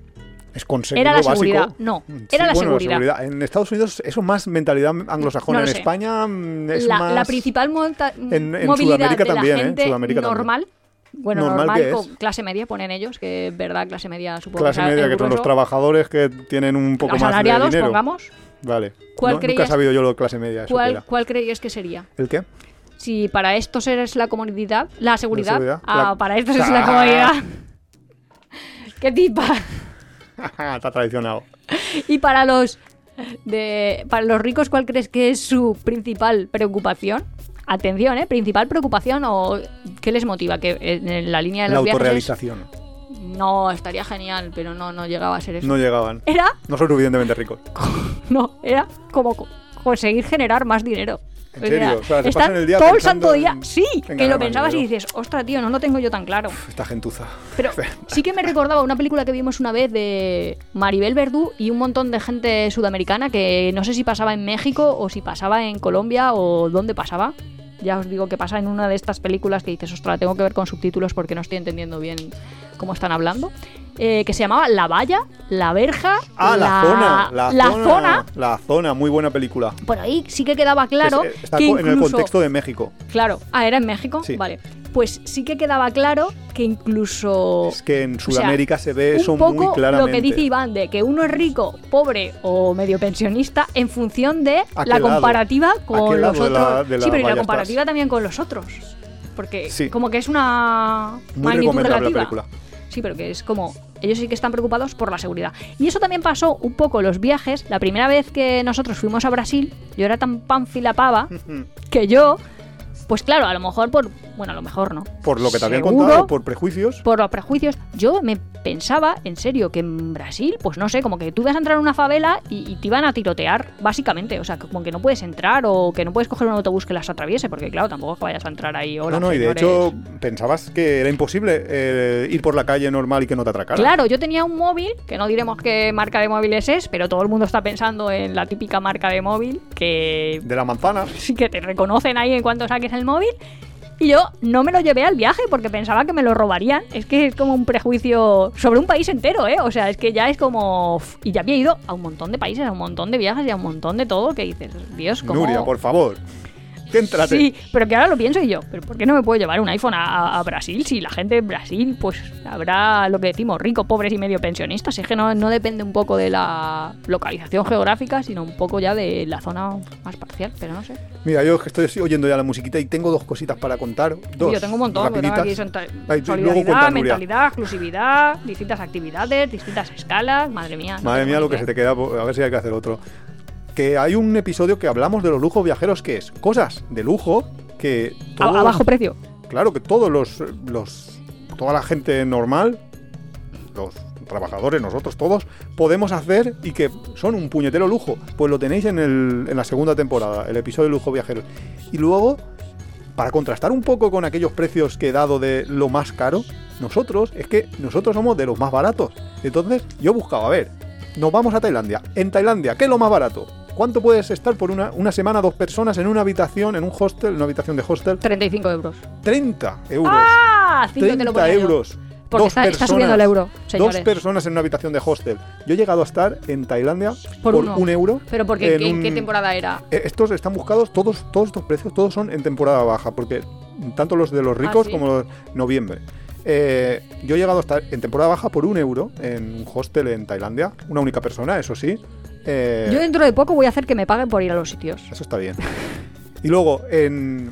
Es conseguir Era lo la básico. seguridad. No, Sí, era la bueno, seguridad. En Estados Unidos eso es más mentalidad anglosajona. No en sé. España mm, es la, más... la principal monta- en movilidad Sudamérica de también, la ¿eh? gente Sudamérica también. normal. Bueno, ¿Normal normal, es? con clase media ponen ellos, que es verdad, clase media supongo clase que media, que son los trabajadores que tienen un poco más de dinero. pongamos. Vale. ¿Cuál No- nunca he creías- sabido yo lo de clase media. ¿Cuál. ¿Cuál creías que sería? ¿El qué? Si para estos eres la comunidad, la seguridad, seguridad, ah, la- para estos es Ah. la <laughs> comodidad. ¿Qué tipa? <laughs> Está traicionado. <laughs> Y para los de para los ricos, ¿cuál crees que es su principal preocupación? Atención, ¿eh? Principal preocupación o ¿qué les motiva? Que en la línea de La los viajes autorrealización. no estaría genial, pero no no llegaba a ser eso. No llegaban. Era No son suficientemente ricos. <laughs> no, era como co- conseguir generar más dinero. ¿En O serio? O sea, se están pasan el día todo el santo día. en- Sí, en que lo pensabas y dices, ostras, tío, no lo tengo yo tan claro. Esta gentuza. Pero sí que me recordaba una película que vimos una vez de Maribel Verdú y un montón de gente sudamericana que no sé si pasaba en México o si pasaba en Colombia o dónde pasaba. Ya os digo que pasa en una de estas películas que dices, ostras, tengo que ver con subtítulos porque no estoy entendiendo bien cómo están hablando. Eh, que se llamaba La Valla, La Verja, Ah, la, zona. La, la zona, zona. La zona, muy buena película. Por ahí sí que quedaba claro Es- está que co- en el incluso- contexto de México. Claro, ah, era en México, Sí. vale. Pues sí que quedaba claro que incluso Es que en sea, Sudamérica se ve eso un poco muy claramente. lo que dice Iván de que uno es rico, pobre o medio pensionista en función de ¿A qué la comparativa ¿A con los de otros. de sí, pero y la comparativa estás? también con los otros. Porque Sí. como que es una Muy magnitud relativa. película. Sí, pero que es como ellos sí que están preocupados por la seguridad. Y eso también pasó un poco los viajes. La primera vez que nosotros fuimos a Brasil, yo era tan panfilapava <laughs> que yo, pues claro, a lo mejor por, bueno, a lo mejor no. Por lo que te habían contado, por prejuicios. por los prejuicios, yo me pensaba, en serio, que en Brasil, pues no sé, como que tú ibas a entrar en una favela y, y te iban a tirotear, básicamente. O sea, como que no puedes entrar o que no puedes coger un autobús que las atraviese, porque claro, tampoco es que vayas a entrar ahí. Hola, no, no, y de señores. hecho pensabas que era imposible eh, ir por la calle normal y que no te atracaran. Claro, yo tenía un móvil, que no diremos qué marca de móviles es, pero todo el mundo está pensando en la típica marca de móvil que De la manzana. sí <laughs> que te reconocen ahí en cuanto saques el móvil. Y yo no me lo llevé al viaje porque pensaba que me lo robarían. Es que es como un prejuicio sobre un país entero, ¿eh? O sea, es que ya es como... Y ya había ido a un montón de países, a un montón de viajes y a un montón de todo que dices, Dios, como... Nuria, por favor. Céntrate. Sí, pero que ahora lo pienso y yo, ¿pero por qué no me puedo llevar un iPhone a, a- Brasil si la gente en Brasil, pues habrá lo que decimos, ricos, pobres y medio pensionistas? Es que no, no depende un poco de la localización geográfica, sino un poco ya de la zona más parcial, pero no sé. Mira, yo que estoy oyendo ya la musiquita y tengo dos cositas para contar. Dos. yo tengo un montón, rapiditas. aquí son Ay, luego cuenta, mentalidad, exclusividad, distintas actividades, distintas escalas, madre mía. no Madre tengo mía, lo que se te queda. A ver si hay que hacer otro. Que hay un episodio que hablamos de los lujos viajeros, que es cosas de lujo que. A, a bajo precio. Claro que todos los, los. Toda la gente normal, los trabajadores, nosotros todos, podemos hacer y que son un puñetero lujo. Pues lo tenéis en, el- en la segunda temporada, el episodio de lujo viajeros. Y luego, para contrastar un poco con aquellos precios que he dado de lo más caro, nosotros, es que nosotros somos de los más baratos. Entonces, yo buscaba, a ver, nos vamos a Tailandia. En Tailandia, ¿qué es lo más barato? ¿Cuánto puedes estar por una, una semana, dos personas en una habitación, en un hostel, en una habitación de hostel? 35 euros. 30 euros. ¡Ah! Cinco te 30 lo yo. euros. Porque Dos está, está subiendo el euro, Dos personas en una habitación de hostel. Yo he llegado a estar en Tailandia Por un euro. Pero porque, en ¿qué, un- qué temporada era? Eh, Estos están buscados, todos, todos estos precios, todos son en temporada baja, porque tanto los de los ricos ¿sí? como los de noviembre. Eh, yo he llegado a estar en temporada baja por un euro en un hostel en Tailandia, una única persona, eso sí. Eh, Yo dentro de poco voy a hacer que me paguen por ir a los sitios. Eso está bien. Y luego, en,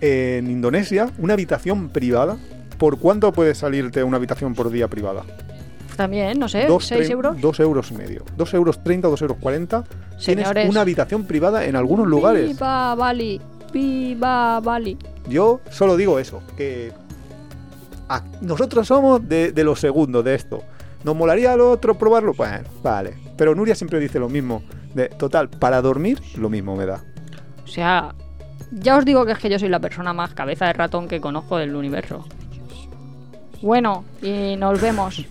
en Indonesia, una habitación privada. ¿Por cuánto puede salirte una habitación por día privada? También, no sé, Dos 6 trein- euros. Dos euros y medio. Dos euros treinta, dos euros cuarenta. Tienes Señores. una habitación privada en algunos lugares. Viva Bali, viva Bali. Yo solo digo eso, que nosotros somos de, de los segundos de esto. ¿Nos molaría lo otro probarlo? Bueno, vale. Pero Nuria siempre dice lo mismo. De, total, para dormir, lo mismo me da. O sea, ya os digo que es que yo soy la persona más cabeza de ratón que conozco del universo. Bueno, y nos vemos.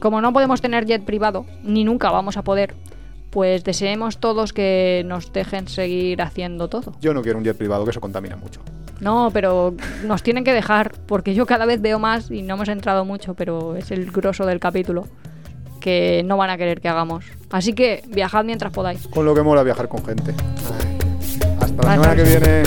Como no podemos tener jet privado, ni nunca vamos a poder, pues deseemos todos que nos dejen seguir haciendo todo. Yo no quiero un jet privado, que eso contamina mucho. No, pero nos tienen que dejar, porque yo cada vez veo más y no hemos entrado mucho, pero es el grosso del capítulo, que no van a querer que hagamos. Así que viajad mientras podáis. Con lo que mola viajar con gente. Ay, Hasta la semana que viene.